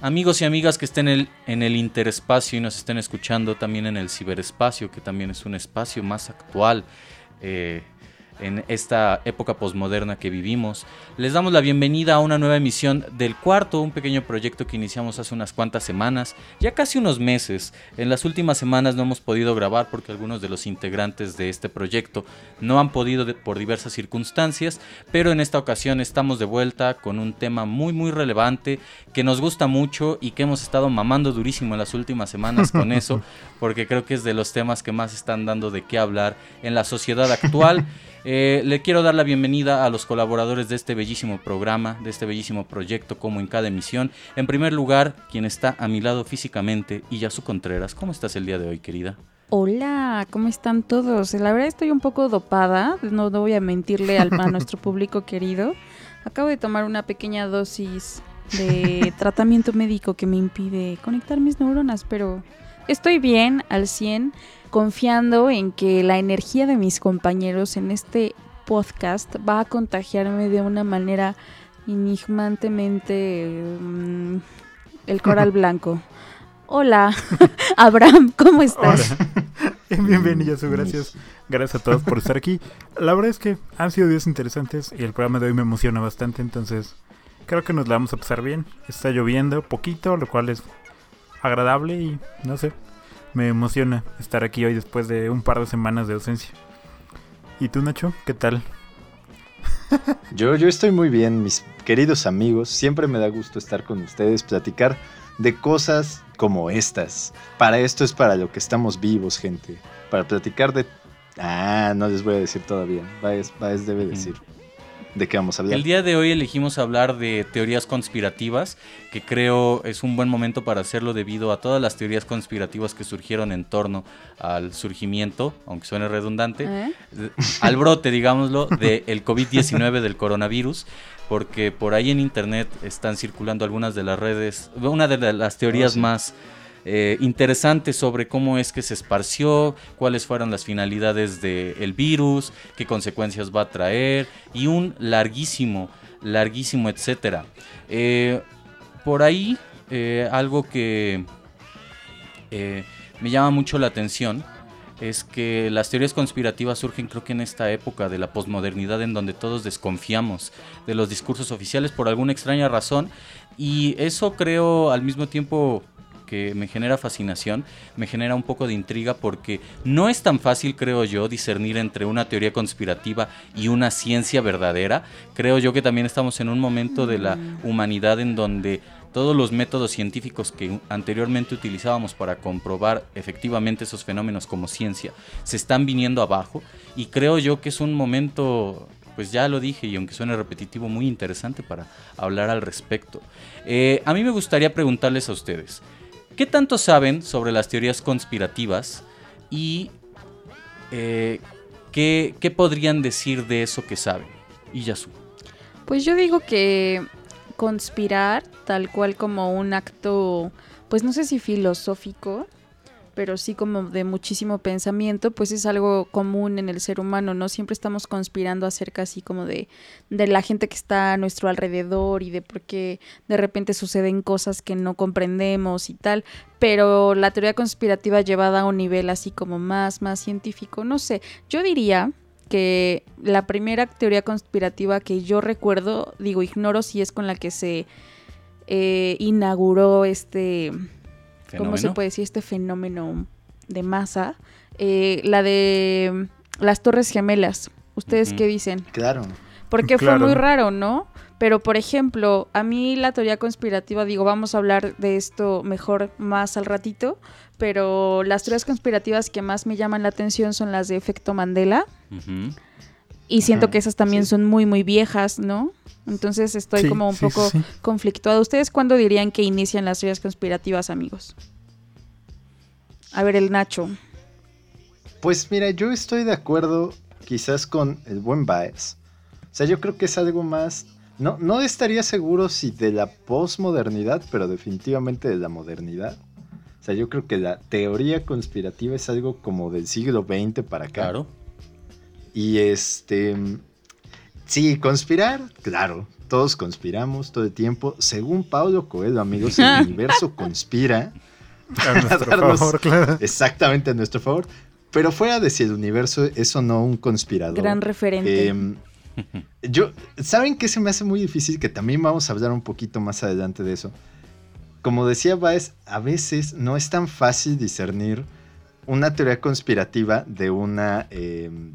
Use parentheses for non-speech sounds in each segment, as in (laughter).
Amigos y amigas que estén en el, interespacio y nos estén escuchando también en el ciberespacio, que también es un espacio más actual. Eh, en esta época posmoderna que vivimos. Les damos la bienvenida a una nueva emisión del cuarto, un pequeño proyecto que iniciamos hace unas cuantas semanas, ya casi unos meses. En las últimas semanas no hemos podido grabar porque algunos de los integrantes de este proyecto no han podido por diversas circunstancias, pero en esta ocasión estamos de vuelta con un tema muy muy relevante que nos gusta mucho y que hemos estado mamando durísimo en las últimas semanas con eso, (laughs) porque creo que es de los temas que más están dando de qué hablar en la sociedad actual. (laughs) Eh, le quiero dar la bienvenida a los colaboradores de este bellísimo programa, de este bellísimo proyecto, como en cada emisión. En primer lugar, quien está a mi lado físicamente, Iyasu Contreras. ¿Cómo estás el día de hoy, querida? Hola, ¿cómo están todos? La verdad estoy un poco dopada, no, voy a mentirle al, a nuestro (laughs) público querido. Acabo de tomar una pequeña dosis de (laughs) tratamiento médico que me impide conectar mis neuronas, pero estoy bien al 100 confiando en que la energía de mis compañeros en este podcast va a contagiarme de una manera enigmantemente mm, el coral (laughs) blanco. Hola, (laughs) Abraham, ¿cómo estás? (laughs) Bienvenido, gracias. Gracias a todos por estar aquí. La verdad es que han sido días interesantes y el programa de hoy me emociona bastante, entonces creo que nos la vamos a pasar bien. Está lloviendo poquito, lo cual es agradable y no sé, me emociona estar aquí hoy después de un par de semanas de ausencia. ¿Y tú, Nacho? ¿Qué tal? yo, yo estoy muy bien, mis queridos amigos. Siempre me da gusto estar con ustedes, platicar de cosas como estas. Para esto es para lo que estamos vivos, gente. Para platicar de... Ah, no les voy a decir todavía. Baez, Baez debe decir de qué vamos a hablar. El día de hoy elegimos hablar de teorías conspirativas, que creo es un buen momento para hacerlo debido a todas las teorías conspirativas que surgieron en torno al surgimiento, aunque suene redundante, ¿Eh? al brote, digámoslo, del COVID-19 del coronavirus porque por ahí en internet están circulando algunas de las redes, una de las teorías oh, más eh, interesante sobre cómo es que se esparció, cuáles fueron las finalidades del virus, qué consecuencias va a traer y un larguísimo, larguísimo, etcétera. Eh, por ahí eh, algo que me llama mucho la atención es que las teorías conspirativas surgen creo que en esta época de la posmodernidad en donde todos desconfiamos de los discursos oficiales por alguna extraña razón y eso creo al mismo tiempo que me genera fascinación, me genera un poco de intriga porque no es tan fácil, creo yo, discernir entre una teoría conspirativa y una ciencia verdadera. Creo yo que también estamos en un momento de la mm. humanidad en donde todos los métodos científicos que anteriormente utilizábamos para comprobar efectivamente esos fenómenos como ciencia se están viniendo abajo y creo yo que es un momento pues ya lo dije y aunque suene repetitivo, muy interesante para hablar al respecto. Eh, a mí me gustaría preguntarles a ustedes, ¿Qué tanto saben sobre las teorías conspirativas y eh, ¿qué, podrían decir de eso que saben? Y Yasu. Pues yo digo que conspirar, tal cual como un acto, pues no sé si filosófico, pero sí como de muchísimo pensamiento, pues es algo común en el ser humano, ¿no? Siempre estamos conspirando acerca así como de, de la gente que está a nuestro alrededor y de por qué de repente suceden cosas que no comprendemos y tal, pero la teoría conspirativa llevada a un nivel así como más, más científico, no sé, yo diría que la primera teoría conspirativa que yo recuerdo, digo, ignoro si es con la que se eh, inauguró este ¿cómo se puede decir? Este fenómeno de masa. Eh, la de las Torres Gemelas. ¿Ustedes qué dicen? Claro. Porque fue muy raro, ¿no? Pero, por ejemplo, a mí la teoría conspirativa, digo, vamos a hablar de esto mejor más al ratito, pero las teorías conspirativas que más me llaman la atención son las de efecto Mandela. Y siento que esas también son muy, muy viejas, ¿no? Entonces estoy como un poco conflictuado. ¿Ustedes cuándo dirían que inician las teorías conspirativas, amigos? A ver, el Nacho. Pues mira, yo estoy de acuerdo quizás con el buen Baez. O sea, yo creo que es algo más... No, no estaría seguro si de la posmodernidad, pero definitivamente de la modernidad. O sea, yo creo que la teoría conspirativa es algo como del siglo XX para acá. Claro. Y este Sí, conspirar, claro. Todos conspiramos todo el tiempo. Según Paulo Coelho, amigos, el (laughs) universo conspira. A nuestro favor, claro. Exactamente a nuestro favor. Pero fuera de si el universo es o no un conspirador. Gran referente. Em, yo, ¿saben qué se me hace muy difícil? Que también vamos a hablar un poquito más adelante de eso. Como decía Baez, a veces no es tan fácil discernir una teoría conspirativa de una. em,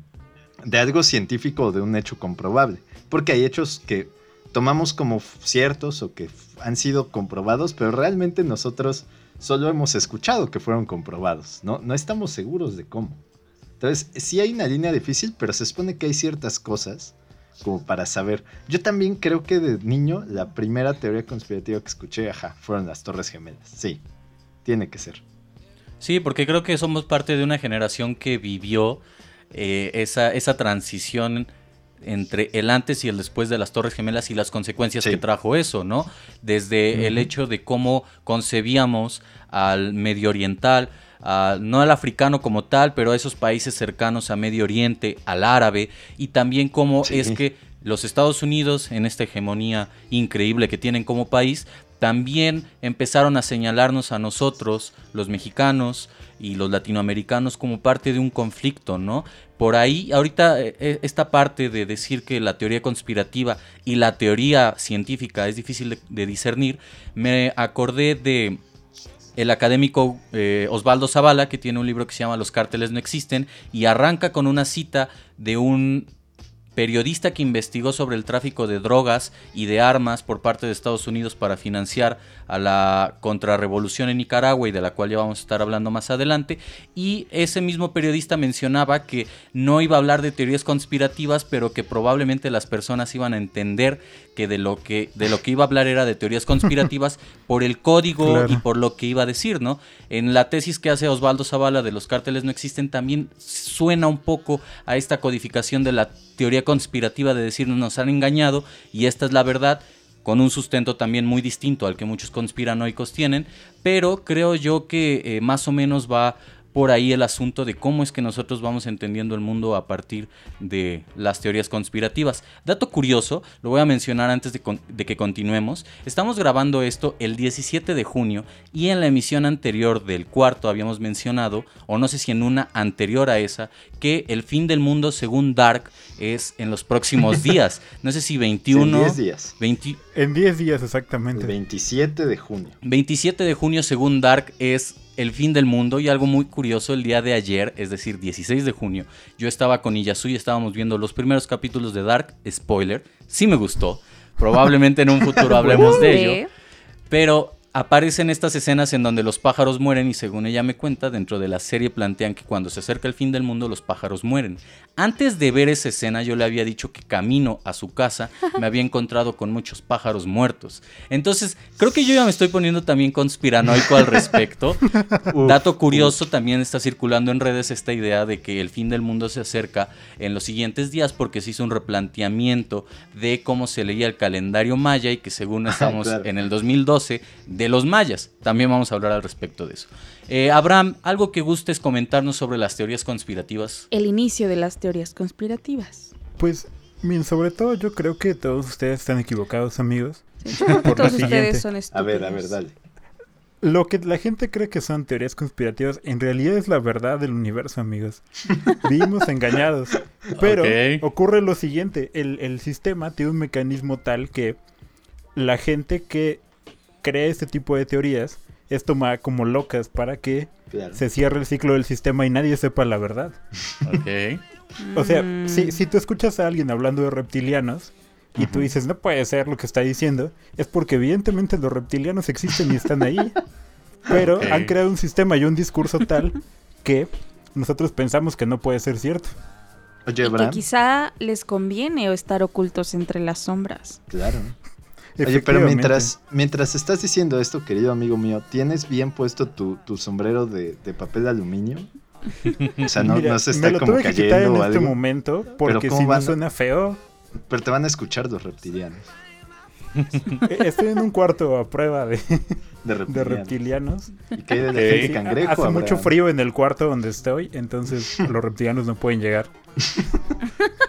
de algo científico o de un hecho comprobable. Porque hay hechos que tomamos como ciertos o que han sido comprobados, pero realmente nosotros solo hemos escuchado que fueron comprobados, ¿no? No estamos seguros de cómo. Entonces, sí hay una línea difícil, pero se supone que hay ciertas cosas como para saber. Yo también creo que de niño la primera teoría conspirativa que escuché, ajá, fueron las Torres Gemelas. Sí, tiene que ser. Sí, porque creo que somos parte de una generación que vivió eh, esa, esa transición entre el antes y el después de las Torres Gemelas y las consecuencias Sí. que trajo eso, ¿no? Desde el hecho de cómo concebíamos al medio oriental, a- no al africano como tal, pero a esos países cercanos a Medio Oriente, al árabe, y también cómo Sí. es que los Estados Unidos, en esta hegemonía increíble que tienen como país, también empezaron a señalarnos a nosotros, los mexicanos y los latinoamericanos, como parte de un conflicto, ¿no? Por ahí, ahorita, eh, eh, esta parte de decir que la teoría conspirativa y la teoría científica es difícil de, discernir, me acordé de el académico eh, Osvaldo Zavala, que tiene un libro que se llama Los cárteles no existen, y arranca con una cita de un periodista que investigó sobre el tráfico de drogas y de armas por parte de Estados Unidos para financiar a la contrarrevolución en Nicaragua y de la cual ya vamos a estar hablando más adelante. Y ese mismo periodista mencionaba que no iba a hablar de teorías conspirativas, pero que probablemente las personas iban a entender que de lo que, de lo que iba a hablar era de teorías conspirativas (laughs) por el código Claro. y por lo que iba a decir, ¿no? En la tesis que hace Osvaldo Zavala de los cárteles no existen también suena un poco a esta codificación de la teoría conspirativa de decir nos han engañado y esta es la verdad con un sustento también muy distinto al que muchos conspiranoicos tienen, pero creo yo que eh, más o menos va por ahí el asunto de cómo es que nosotros vamos entendiendo el mundo a partir de las teorías conspirativas. Dato curioso, lo voy a mencionar antes de, con- de que continuemos. Estamos grabando esto el 17 de junio y en la emisión anterior del cuarto habíamos mencionado, o no sé si en una anterior a esa, que el fin del mundo según Dark es en los próximos (laughs) días. No sé si 21... En 10 días. 20 En 10 días El exactamente. 27 de junio. 27 de junio, según Dark, es el fin del mundo. Y algo muy curioso, el día de ayer, es decir, 16 de junio, yo estaba con Iyasu y estábamos viendo los primeros capítulos de Dark. Spoiler, sí me gustó. Probablemente en un futuro (laughs) hablemos de ello. Pero aparecen estas escenas en donde los pájaros mueren y según ella me cuenta, dentro de la serie plantean que cuando se acerca el fin del mundo los pájaros mueren. Antes de ver esa escena yo le había dicho que camino a su casa (laughs) me había encontrado con muchos pájaros muertos. Entonces creo que yo ya me estoy poniendo también conspiranoico al respecto. (laughs) Uf, Dato curioso, también está circulando en redes esta idea de que el fin del mundo se acerca en los siguientes días porque se hizo un replanteamiento de cómo se leía el calendario maya y que según estamos claro. en el 2012 de los mayas. También vamos a hablar al respecto de eso. Eh, Abraham, algo que gustes comentarnos sobre las teorías conspirativas. El inicio de las teorías conspirativas. Pues, bien, sobre todo yo creo que todos ustedes están equivocados, amigos. Sí, yo creo que (laughs) Por lo todos siguiente. ustedes son estúpidos. A ver, a ver, dale. Lo que la gente cree que son teorías conspirativas, en realidad es la verdad del universo, amigos. (laughs) Vivimos engañados. Pero ocurre lo siguiente, el, el sistema tiene un mecanismo tal que la gente que cree este tipo de teorías es tomada como locas para que Claro. se cierre el ciclo del sistema y nadie sepa la verdad. Ok. O sea, Mm. si, si tú escuchas a alguien hablando de reptilianos y tú dices, no puede ser lo que está diciendo, es porque evidentemente los reptilianos existen y están ahí. (laughs) Pero han creado un sistema y un discurso tal que nosotros pensamos que no puede ser cierto. Oye, Y que quizá les conviene o estar ocultos entre las sombras. Claro. Oye, pero mientras, mientras estás diciendo esto, querido amigo mío, ¿tienes bien puesto tu, tu sombrero de, de papel de aluminio? O sea, no, Mira, no se me está lo como tuve que quitar en o este algo. momento porque ¿cómo si no van? suena feo. Pero te van a escuchar los reptilianos. (laughs) Eh, Estoy en un cuarto a prueba de, De de reptilianos. ¿Y qué hay de la gente cangrejo? hace mucho frío en el cuarto donde estoy, entonces (laughs) los reptilianos no pueden llegar. (laughs)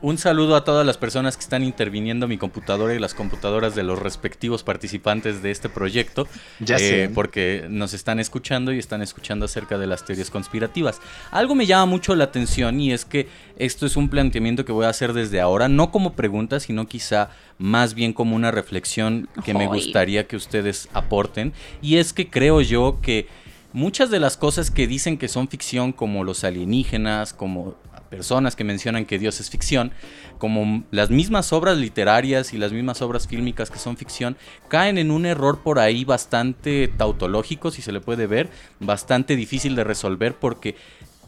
Un saludo a todas las personas que están interviniendo mi computadora y las computadoras de los respectivos participantes de este proyecto. Ya eh, sé. Porque nos están escuchando y están escuchando acerca de las teorías conspirativas. Algo me llama mucho la atención y es que esto es un planteamiento que voy a hacer desde ahora, no como pregunta, sino quizá más bien como una reflexión que me gustaría que ustedes aporten. Y es que creo yo que muchas de las cosas que dicen que son ficción, como los alienígenas, como personas que mencionan que Dios es ficción, como las mismas obras literarias y las mismas obras fílmicas que son ficción, caen en un error por ahí bastante tautológico, si se le puede ver, bastante difícil de resolver porque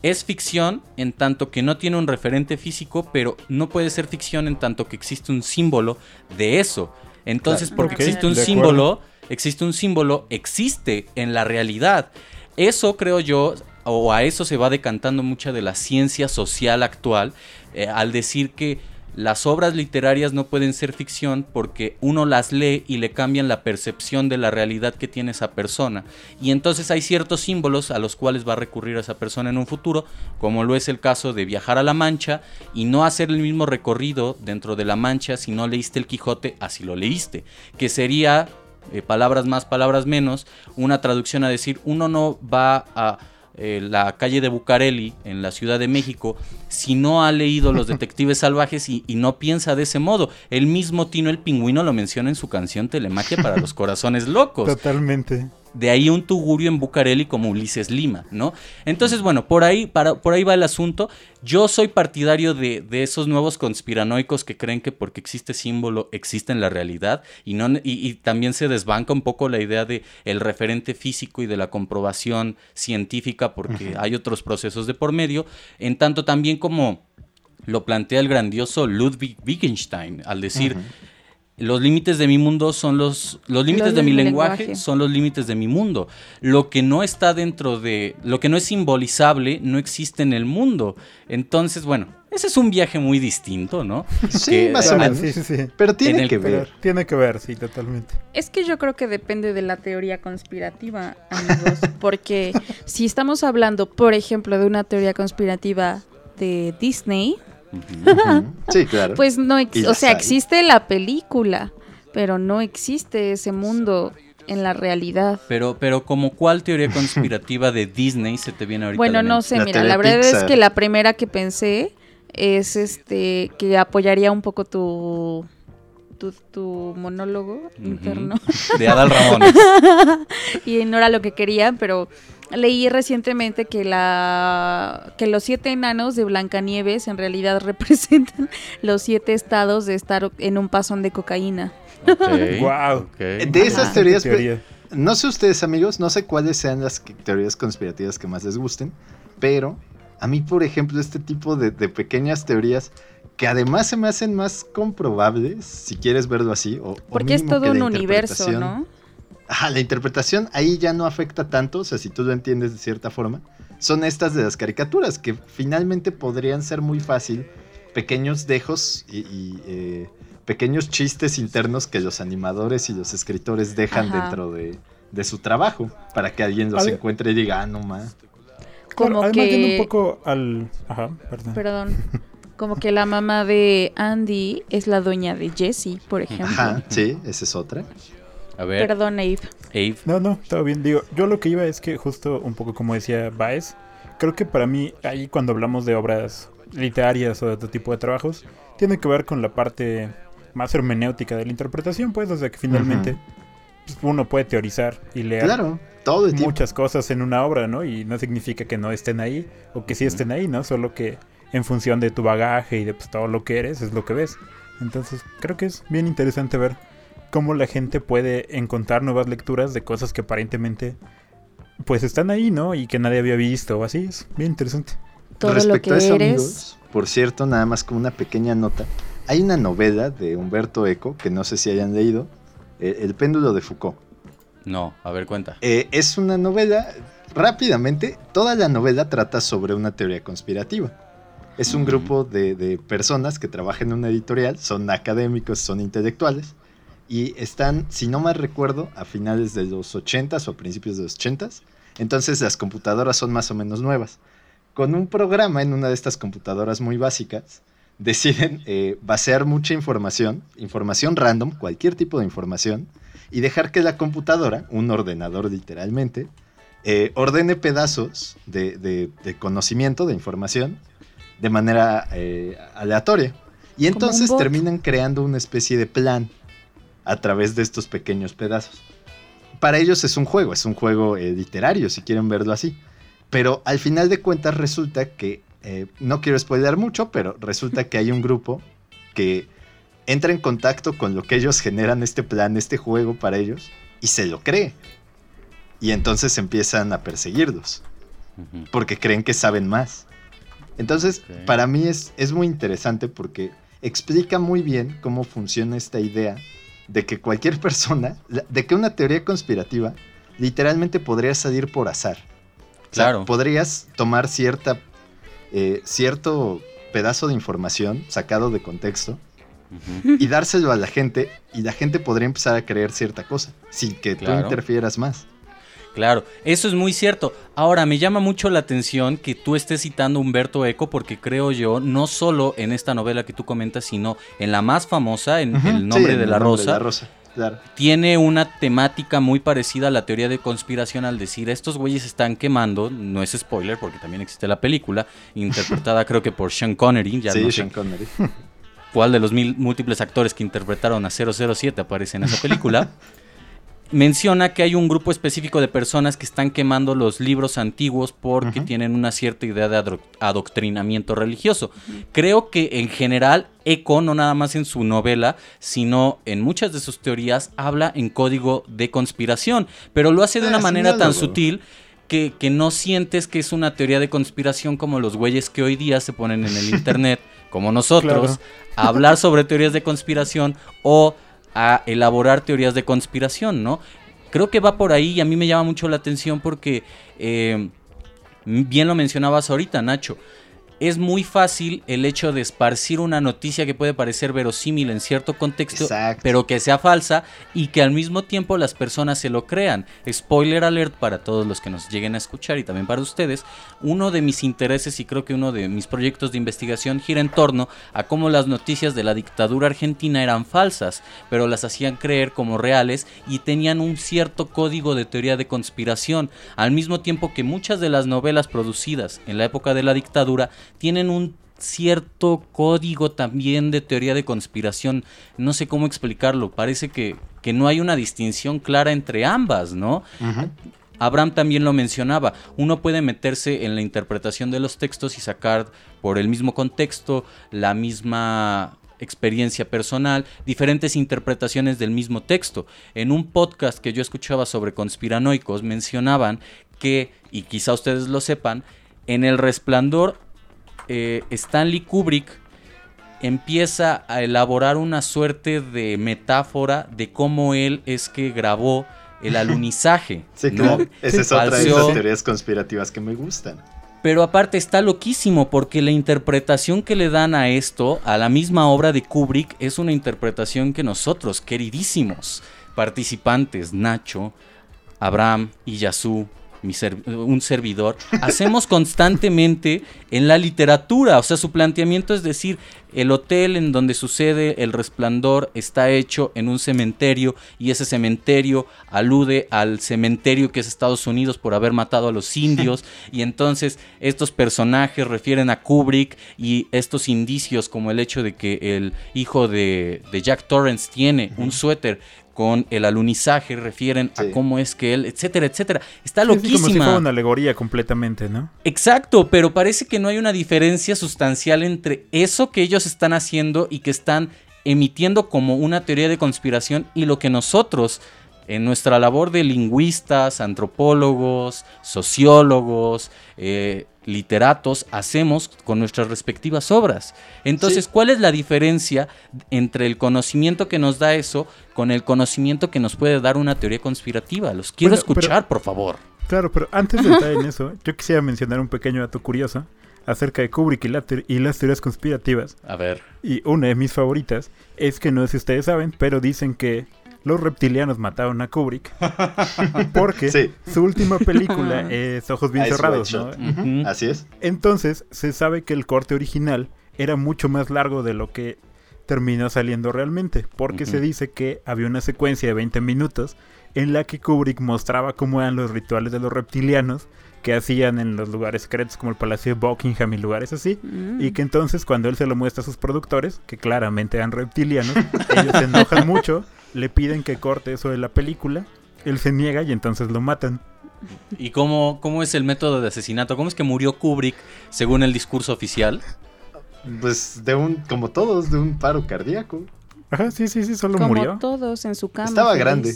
es ficción en tanto que no tiene un referente físico, pero no puede ser ficción en tanto que existe un símbolo de eso. Entonces, Claro. porque existe un símbolo, existe un símbolo, existe en la realidad. Eso creo yo, o a eso se va decantando mucha de la ciencia social actual, eh, al decir que las obras literarias no pueden ser ficción porque uno las lee y le cambian la percepción de la realidad que tiene esa persona. Y entonces hay ciertos símbolos a los cuales va a recurrir esa persona en un futuro, como lo es el caso de viajar a la Mancha y no hacer el mismo recorrido dentro de la Mancha si no leíste el Quijote, así lo leíste, que sería eh, palabras más, palabras menos, una traducción a decir, uno no va a eh, la calle de Bucareli en la Ciudad de México si no ha leído Los (laughs) Detectives Salvajes y, y no piensa de ese modo. El mismo Tino el Pingüino lo menciona en su canción Telemaquia para los (laughs) Corazones Locos. Totalmente. De ahí un tugurio en Bucareli como Ulises Lima, ¿no? Entonces, bueno, por ahí, para, por ahí va el asunto. Yo soy partidario de, de esos nuevos conspiranoicos que creen que porque existe símbolo existe en la realidad y, no, y, y también se desbanca un poco la idea de el referente físico y de la comprobación científica porque hay otros procesos de por medio, en tanto también como lo plantea el grandioso Ludwig Wittgenstein al decir los límites de mi mundo son los los límites Los de mi lenguaje, lenguaje. son los límites de mi mundo. Lo que no está dentro de lo que no es simbolizable no existe en el mundo. Entonces, bueno, ese es un viaje muy distinto, ¿no? (laughs) Sí, Que- más o menos. sí, sí, sí. Pero tiene el- que ver. tiene que ver, sí, totalmente. Es que yo creo que depende de la teoría conspirativa, amigos. Porque (laughs) si estamos hablando, por ejemplo, de una teoría conspirativa de Disney, Sí, claro. pues no, o sea, hay. existe la película, pero no existe ese mundo en la realidad. Pero, pero como cuál teoría (laughs) conspirativa de Disney se te viene ahorita? Bueno, no sé, La mira, la verdad es que la primera que pensé es este que apoyaría un poco tu tu, tu monólogo interno De Adal (laughs) Ramones. y no era lo que quería, pero leí recientemente que la que los siete enanos de Blancanieves en realidad (laughs) representan los siete estados de estar en un pasón de cocaína. Ok, (laughs) Guau. ok. De esas Ajá. teorías, Teoría. no sé ustedes amigos, no sé cuáles sean las teorías conspirativas que más les gusten, pero a mí, por ejemplo, este tipo de, de pequeñas teorías que además se me hacen más comprobables, si quieres verlo así, o, o Porque es todo que un universo, ¿no? Ajá, la interpretación ahí ya no afecta tanto, o sea, si tú lo entiendes de cierta forma, son estas de las caricaturas, que finalmente podrían ser muy fácil, pequeños dejos y, y, eh, pequeños chistes internos que los animadores y los escritores dejan Ajá. dentro de, de su trabajo, para que alguien los Ale- encuentre y diga, ah, no más. Como Claro, además, yendo que un poco al. Ajá, perdón. Perdón. Como que la mamá de Andy es la dueña de Jessie, por ejemplo. Ajá, sí, esa es otra. A ver, Perdón, Abe. Abe. No, no, todo bien. Digo, yo lo que iba es que justo un poco como decía Baez, creo que para mí, ahí cuando hablamos de obras literarias o de otro tipo de trabajos, tiene que ver con la parte más hermenéutica de la interpretación, pues, o sea que finalmente pues, uno puede teorizar y leer Claro, todo el tiempo. muchas cosas en una obra, ¿no? Y no significa que no estén ahí o que sí estén ahí, ¿no? Solo que en función de tu bagaje y de pues, todo lo que eres es lo que ves. Entonces, creo que es bien interesante ver cómo la gente puede encontrar nuevas lecturas de cosas que aparentemente pues están ahí, ¿no? Y que nadie había visto o así. Es bien interesante. Todo lo Respecto que a eso, eres. amigos, por cierto, nada más como una pequeña nota, hay una novela de Humberto Eco, que no sé si hayan leído, eh, El péndulo de Foucault. No, a ver, cuenta. Eh, es una novela, rápidamente, toda la novela trata sobre una teoría conspirativa. Es un grupo de, de personas que trabajan en una editorial, son académicos, son intelectuales, y están, si no mal recuerdo, a finales de los 80s o a principios de los 80s. Entonces las computadoras son más o menos nuevas. Con un programa en una de estas computadoras muy básicas, (laughs) deciden eh, vaciar mucha información, información random, cualquier tipo de información, y dejar que la computadora, un ordenador literalmente, eh, ordene pedazos de, conocimiento, de información, de manera eh, aleatoria. Y entonces terminan creando una especie de plan a través de estos pequeños pedazos. Para ellos es un juego, es un juego literario, si quieren verlo así. Pero al final de cuentas resulta que eh, no quiero spoiler mucho, pero resulta que hay un grupo que entra en contacto con lo que ellos generan, este plan, este juego para ellos, y se lo cree. Y entonces empiezan a perseguirlos, porque creen que saben más. Entonces, para mí es, es muy interesante porque explica muy bien cómo funciona esta idea de que cualquier persona, de que una teoría conspirativa literalmente podría salir por azar. claro. podrías tomar cierta eh, cierto pedazo de información sacado de contexto y dárselo a la gente y la gente podría empezar a creer cierta cosa sin que tú interfieras más. Claro, eso es muy cierto. Ahora, me llama mucho la atención que tú estés citando a Humberto Eco porque creo yo, no solo en esta novela que tú comentas, sino en la más famosa, en El nombre, de, la rosa, de la rosa tiene una temática muy parecida a la teoría de conspiración al decir estos güeyes están quemando, no es spoiler porque también existe la película, interpretada (laughs) creo que por Sean Connery, ya sí, Sean Connery. cuál de los mil, múltiples actores que interpretaron a 007 aparece en esa película. (laughs) menciona que hay un grupo específico de personas que están quemando los libros antiguos porque tienen una cierta idea de adoctrinamiento religioso. Creo que en general Eco, no nada más en su novela, sino en muchas de sus teorías, habla en código de conspiración, pero lo hace de una ah, manera tan sutil. Que, que, no sientes que es una teoría de conspiración como los güeyes que hoy día se ponen en el (laughs) internet, como nosotros, a hablar sobre teorías de conspiración o a elaborar teorías de conspiración, ¿no? Creo que va por ahí y a mí me llama mucho la atención porque, eh, bien lo mencionabas ahorita, Nacho, es muy fácil el hecho de esparcir una noticia que puede parecer verosímil en cierto contexto, pero que sea falsa y que al mismo tiempo las personas se lo crean. Spoiler alert para todos los que nos lleguen a escuchar y también para ustedes. Uno de mis intereses y creo que uno de mis proyectos de investigación gira en torno a cómo las noticias de la dictadura argentina eran falsas, pero las hacían creer como reales y tenían un cierto código de teoría de conspiración, al mismo tiempo que muchas de las novelas producidas en la época de la dictadura tienen un cierto código también de teoría de conspiración. No sé cómo explicarlo. Parece que, que no hay una distinción clara entre ambas, ¿no? Abraham también lo mencionaba. Uno puede meterse en la interpretación de los textos y sacar por el mismo contexto la misma experiencia personal, diferentes interpretaciones del mismo texto. En un podcast que yo escuchaba sobre conspiranoicos mencionaban que, y quizá ustedes lo sepan, en el resplandor eh, Stanley Kubrick empieza a elaborar una suerte de metáfora de cómo él es que grabó el (laughs) alunizaje. sí, claro. Esa es otra de las teorías conspirativas que me gustan. Pero aparte está loquísimo porque la interpretación que le dan a esto, a la misma obra de Kubrick, es una interpretación que nosotros, queridísimos participantes, Nacho, Abraham y Yasu, un servidor, (laughs) hacemos constantemente en la literatura. O sea, su planteamiento es decir, el hotel en donde sucede el resplandor está hecho en un cementerio y ese cementerio alude al cementerio que es Estados Unidos por haber matado a los (laughs) indios y entonces estos personajes refieren a Kubrick y estos indicios como el hecho de que el hijo de, de Jack Torrance tiene un suéter con el alunizaje, refieren a cómo es que él, etcétera, etcétera. Está loquísima. como si fuera una alegoría completamente, ¿no? Exacto, pero parece que no hay una diferencia sustancial entre eso que ellos están haciendo y que están emitiendo como una teoría de conspiración y lo que nosotros en nuestra labor de lingüistas, antropólogos, sociólogos, eh, literatos hacemos con nuestras respectivas obras. Entonces, ¿cuál es la diferencia entre el conocimiento que nos da eso con el conocimiento que nos puede dar una teoría conspirativa? Los quiero escuchar, por favor. Claro, pero antes de entrar en (laughs) eso, yo quisiera mencionar un pequeño dato curioso acerca de Kubrick y, y, las teorías conspirativas. A ver. Y una de mis favoritas es que no sé si ustedes saben, pero dicen que los reptilianos mataron a Kubrick (laughs) porque su última película (laughs) es Ojos bien cerrados, ¿no? Así es. Entonces, se sabe que el corte original era mucho más largo de lo que terminó saliendo realmente, porque se dice que había una secuencia de 20 minutos en la que Kubrick mostraba cómo eran los rituales de los reptilianos que hacían en los lugares secretos como el Palacio de Buckingham y lugares así, Mm. y que entonces cuando él se lo muestra a sus productores, que claramente eran reptilianos, ellos se enojan mucho, le piden que corte eso de la película, él se niega y entonces lo matan. ¿Y cómo, cómo es el método de asesinato? ¿Cómo es que murió Kubrick según el discurso oficial? Pues de un, como todos, de un paro cardíaco. Ajá, sí, sí, sí, solo Como murió. todos en su cama. Estaba feliz. grande.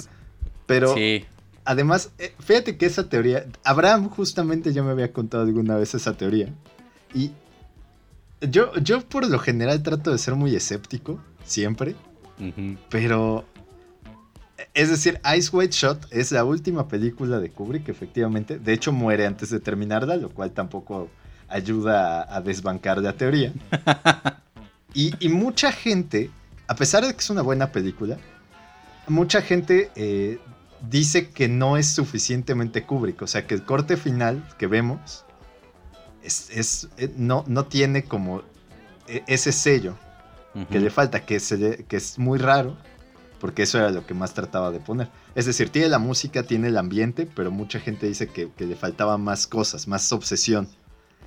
Pero Sí. Además, eh, fíjate que esa teoría, Abraham justamente ya me había contado alguna vez esa teoría. Y yo, yo por lo general trato de ser muy escéptico, siempre. Pero, es decir, Ice White Shot es la última película de Kubrick, efectivamente. De hecho, muere antes de terminarla, lo cual tampoco ayuda a, a desbancar la teoría. (laughs) Y, y mucha gente, a pesar de que es una buena película, mucha gente eh, dice que no es suficientemente Kubrick. O sea, que el corte final que vemos es, es- eh, no, no tiene como eh, ese sello que Ujú. le falta, que, se le- que es muy raro, porque eso era lo que más trataba de poner. Es decir, tiene la música, tiene el ambiente, pero mucha gente dice que, que le faltaba más cosas, más obsesión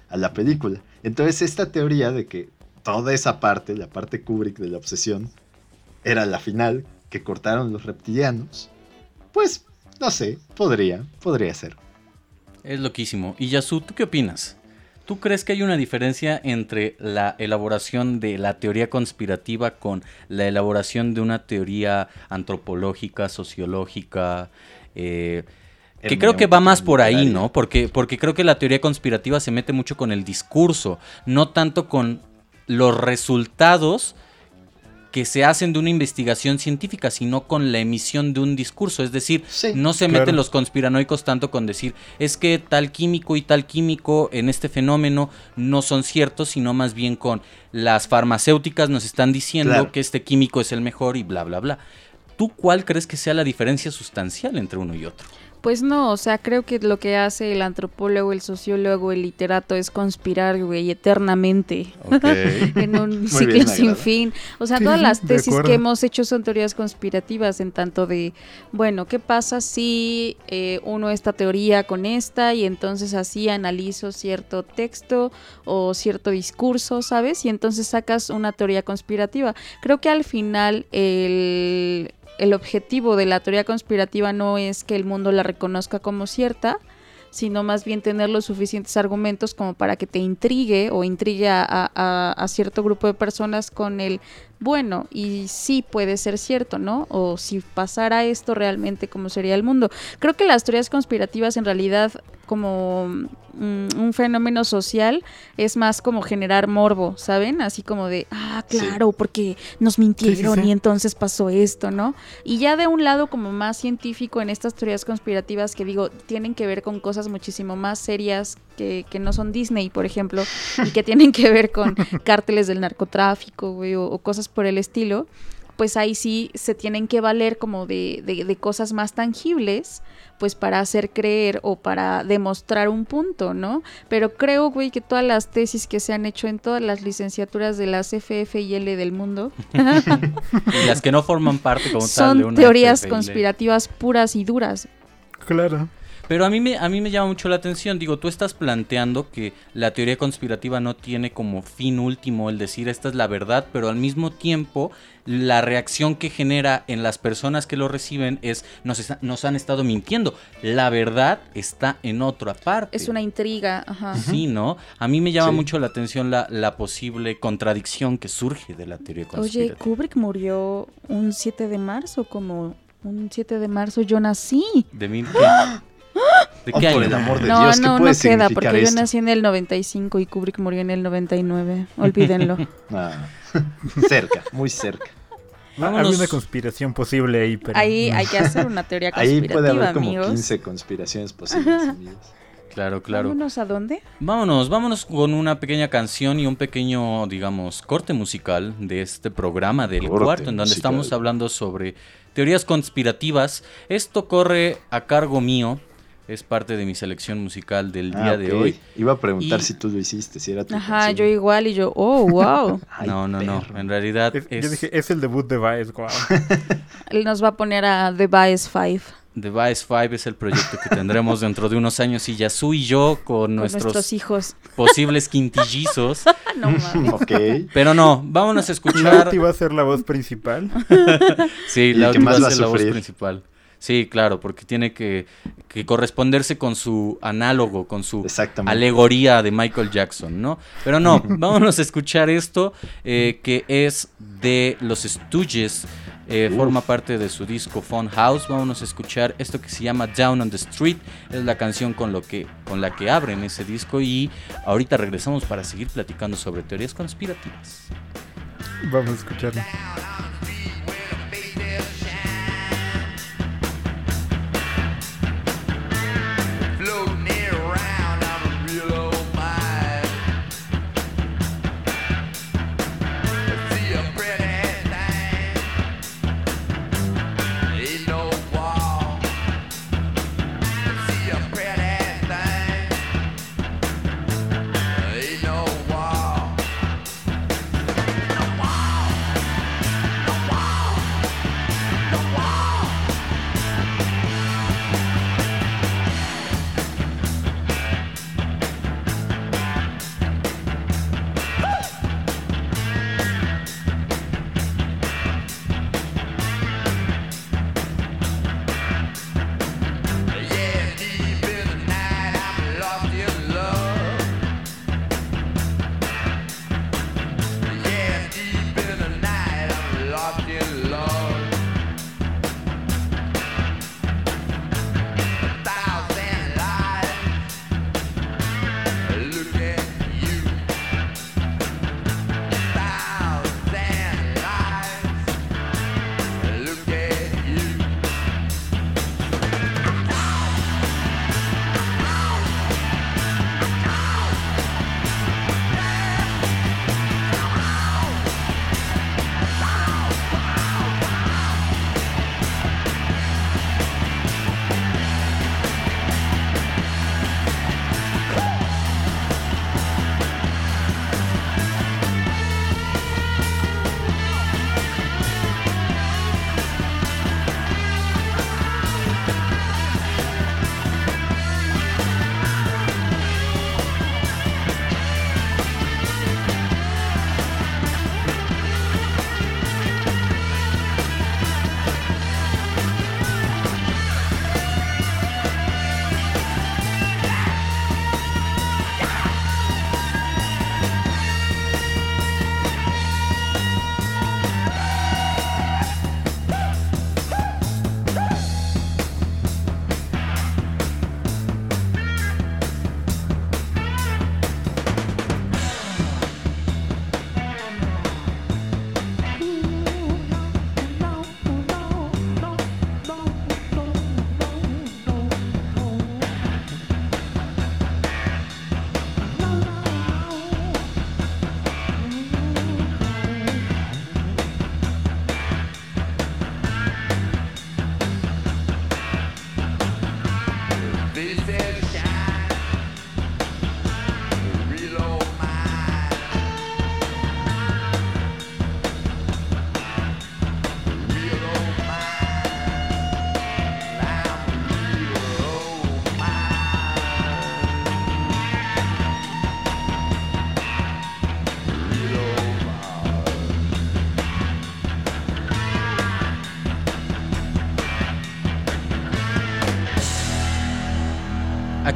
a la película. Entonces esta teoría de que toda esa parte, la parte Kubrick de la obsesión, era la final, que cortaron los reptilianos, pues, no sé, podría, podría ser. Es loquísimo. Y Yasu, ¿tú qué opinas? ¿Tú crees que hay una diferencia entre la elaboración de la teoría conspirativa con la elaboración de una teoría antropológica, sociológica? eh, que creo que va más por ahí? ¿no? Porque, porque creo que la teoría conspirativa se mete mucho con el discurso, no tanto con los resultados que se hacen de una investigación científica, sino con la emisión de un discurso. Es decir, Sí, no se claro. meten los conspiranoicos tanto con decir es que tal químico y tal químico en este fenómeno no son ciertos, sino más bien con las farmacéuticas nos están diciendo Claro. que este químico es el mejor y bla, bla, bla. ¿Tú cuál crees que sea la diferencia sustancial entre uno y otro? Pues no, o sea, creo que lo que hace el antropólogo, el sociólogo, el literato es conspirar, güey, eternamente. (laughs) en un Muy ciclo bien, sin agrada. fin. O sea, Sí, todas las tesis que hemos hecho son teorías conspirativas en tanto de, bueno, ¿qué pasa si eh, uno esta teoría con esta y entonces así analizo cierto texto o cierto discurso, ¿sabes? Y entonces sacas una teoría conspirativa. Creo que al final el, el objetivo de la teoría conspirativa no es que el mundo la reconozca como cierta, sino más bien tener los suficientes argumentos como para que te intrigue o intrigue a, cierto grupo de personas con el bueno, y sí puede ser cierto, ¿no? O si pasara esto realmente, ¿cómo sería el mundo? Creo que las teorías conspirativas en realidad como mm, un fenómeno social es más como generar morbo, ¿saben? Así como de, ah, Sí. claro, porque nos mintieron sí. y entonces pasó esto, ¿no? Y ya de un lado como más científico en estas teorías conspirativas que digo, tienen que ver con cosas muchísimo más serias que, que no son Disney, por ejemplo, (laughs) y que tienen que ver con cárteles del narcotráfico, güey, o, o cosas por el estilo, pues ahí sí se tienen que valer como de, de- de cosas más tangibles, pues para hacer creer o para demostrar un punto, ¿no? Pero creo, güey, que todas las tesis que se han hecho en todas las licenciaturas de las FF y L del mundo (laughs) Y las que no forman parte como tal de son una teorías FFL. conspirativas puras y duras. Claro. Pero a mí, me, a mí me llama mucho la atención, digo, tú estás planteando que la teoría conspirativa no tiene como fin último el decir esta es la verdad, pero al mismo tiempo la reacción que genera en las personas que lo reciben es nos, está- nos han estado mintiendo, la verdad está en otra parte. Es una intriga, ajá. Sí, ¿no? A mí me llama Sí. mucho la atención la, la posible contradicción que surge de la teoría Oye, conspirativa. Kubrick murió un 7 de marzo, como un 7 de marzo yo nací. ¿De mí qué? ¿De Oh, qué por año? el amor de No, Dios, ¿qué no, puede no queda, porque esto? yo nací en el 95 y Kubrick murió en el 99. Olvídenlo. (laughs) Ah, cerca, muy cerca. Vámonos. Había una conspiración posible ahí, pero... Ahí hay que hacer una teoría (laughs) Ahí conspirativa, puede haber como amigos. 15 conspiraciones posibles, (laughs) amigos. Claro, claro. ¿Vámonos a dónde? Vámonos, vámonos con una pequeña canción y un pequeño, digamos, corte musical de este programa del Corte cuarto, en donde musical. estamos hablando sobre teorías conspirativas. Esto corre a cargo mío, es parte de mi selección musical del Ah, día de ok. hoy. Iba a preguntar Y- si tú lo hiciste, si era tu Ajá, canción. yo igual y yo, oh, wow. (laughs) Ay, no, no, no. perro. En realidad Es- es Yo dije, es el debut de Vice, wow. Él nos va a poner a The Bias 5 The Vice 5 es el proyecto que tendremos dentro de unos años y Yasu y yo con con nuestros, nuestros hijos. (laughs) posibles quintillizos. no mames. (laughs) Ok. Pero no, vámonos a escuchar. Lauti va a ser la voz principal. Sí, Y el la que más va a ser la voz principal. Sí, claro, porque tiene que, que corresponderse con su análogo, con su alegoría de Michael Jackson, ¿no? Pero no, (laughs) vámonos a escuchar esto, eh, que es de los Stooges, eh, forma parte de su disco Fun House. Vámonos a escuchar esto que se llama Down on the Street, es la canción con, lo que, con la que abren ese disco y ahorita regresamos para seguir platicando sobre teorías conspirativas. Vamos a escucharlo.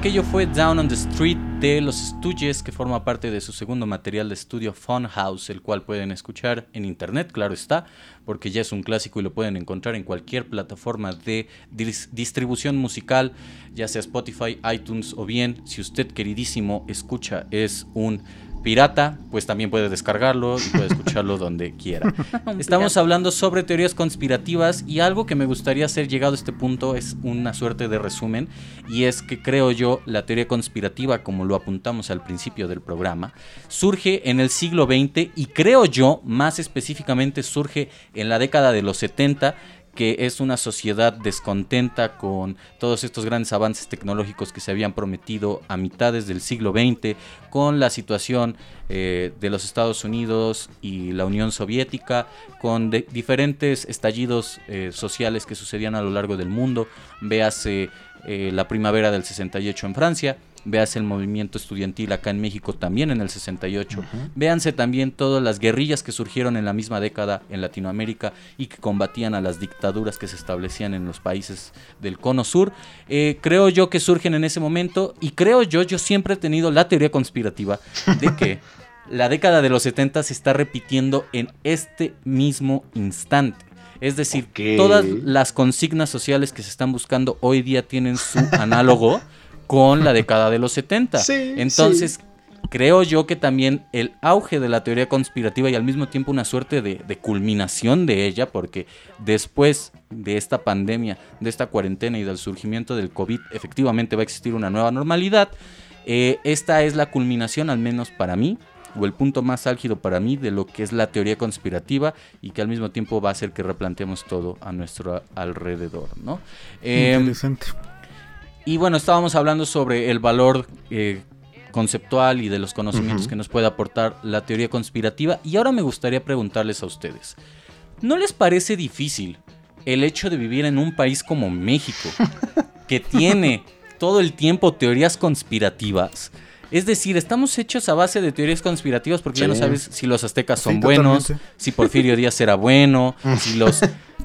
Aquello fue Down on the Street de los Stooges, que forma parte de su segundo material de estudio Fun House, el cual pueden escuchar en internet, claro está, porque ya es un clásico y lo pueden encontrar en cualquier plataforma de dis- distribución musical, ya sea Spotify, iTunes o bien, si usted queridísimo escucha, es un pirata, pues también puede descargarlo y puede (laughs) escucharlo donde quiera. Estamos hablando sobre teorías conspirativas y algo que me gustaría hacer llegado a este punto es una suerte de resumen y es que creo yo la teoría conspirativa, como lo apuntamos al principio del programa, surge en el siglo XX y creo yo más específicamente surge en la década de los 70 que es una sociedad descontenta con todos estos grandes avances tecnológicos que se habían prometido a mitades del siglo XX, con la situación eh, de los Estados Unidos y la Unión Soviética, con diferentes estallidos eh, sociales que sucedían a lo largo del mundo. Véase eh, la primavera del 68 en Francia, véase el movimiento estudiantil acá en México también en el 68. Véanse también todas las guerrillas que surgieron en la misma década en Latinoamérica y que combatían a las dictaduras que se establecían en los países del cono sur. Eh, creo yo que surgen en ese momento y creo yo, yo siempre he tenido la teoría conspirativa de que (laughs) la década de los 70 se está repitiendo en este mismo instante. Es decir, Ok. todas las consignas sociales que se están buscando hoy día tienen su (laughs) análogo con la década de los 70. Sí, Entonces, creo yo que también el auge de la teoría conspirativa y al mismo tiempo una suerte de, de culminación de ella, porque después de esta pandemia, de esta cuarentena y del surgimiento del COVID, efectivamente va a existir una nueva normalidad. Eh, esta es la culminación, al menos para mí, o el punto más álgido para mí de lo que es la teoría conspirativa y que al mismo tiempo va a hacer que replanteemos todo a nuestro alrededor, ¿no? Interesante. Y bueno, estábamos hablando sobre el valor eh, conceptual y de los conocimientos que nos puede aportar la teoría conspirativa. Y ahora me gustaría preguntarles a ustedes, ¿no les parece difícil el hecho de vivir en un país como México, (laughs) que tiene todo el tiempo teorías conspirativas? Es decir, estamos hechos a base de teorías conspirativas porque ya no sabes si los aztecas son Sí, buenos, totalmente. si Porfirio Díaz era bueno, si los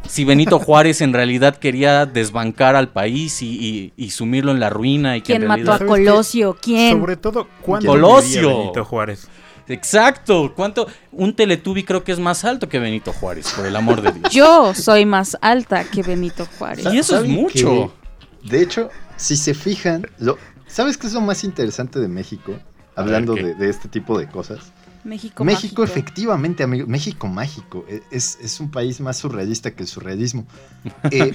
si Benito Juárez en realidad quería desbancar al país y, y- y sumirlo en la ruina y que en ¿Quién mató realidad... a. Colosio? ¿Quién? Sobre todo, ¿cuándo Colosio. Benito Juárez? Exacto, ¿cuánto? Un Teletubby creo que es más alto que Benito Juárez, por el amor de Dios. Yo soy más alta que Benito Juárez. Y eso es ¿Saben mucho. que, de hecho, si se fijan, lo, ¿sabes qué es lo más interesante de México? Hablando de, de este tipo de cosas. México, México, mágico. efectivamente, amigo. México mágico. e- Es, es un país más surrealista que el surrealismo. (laughs) Eh,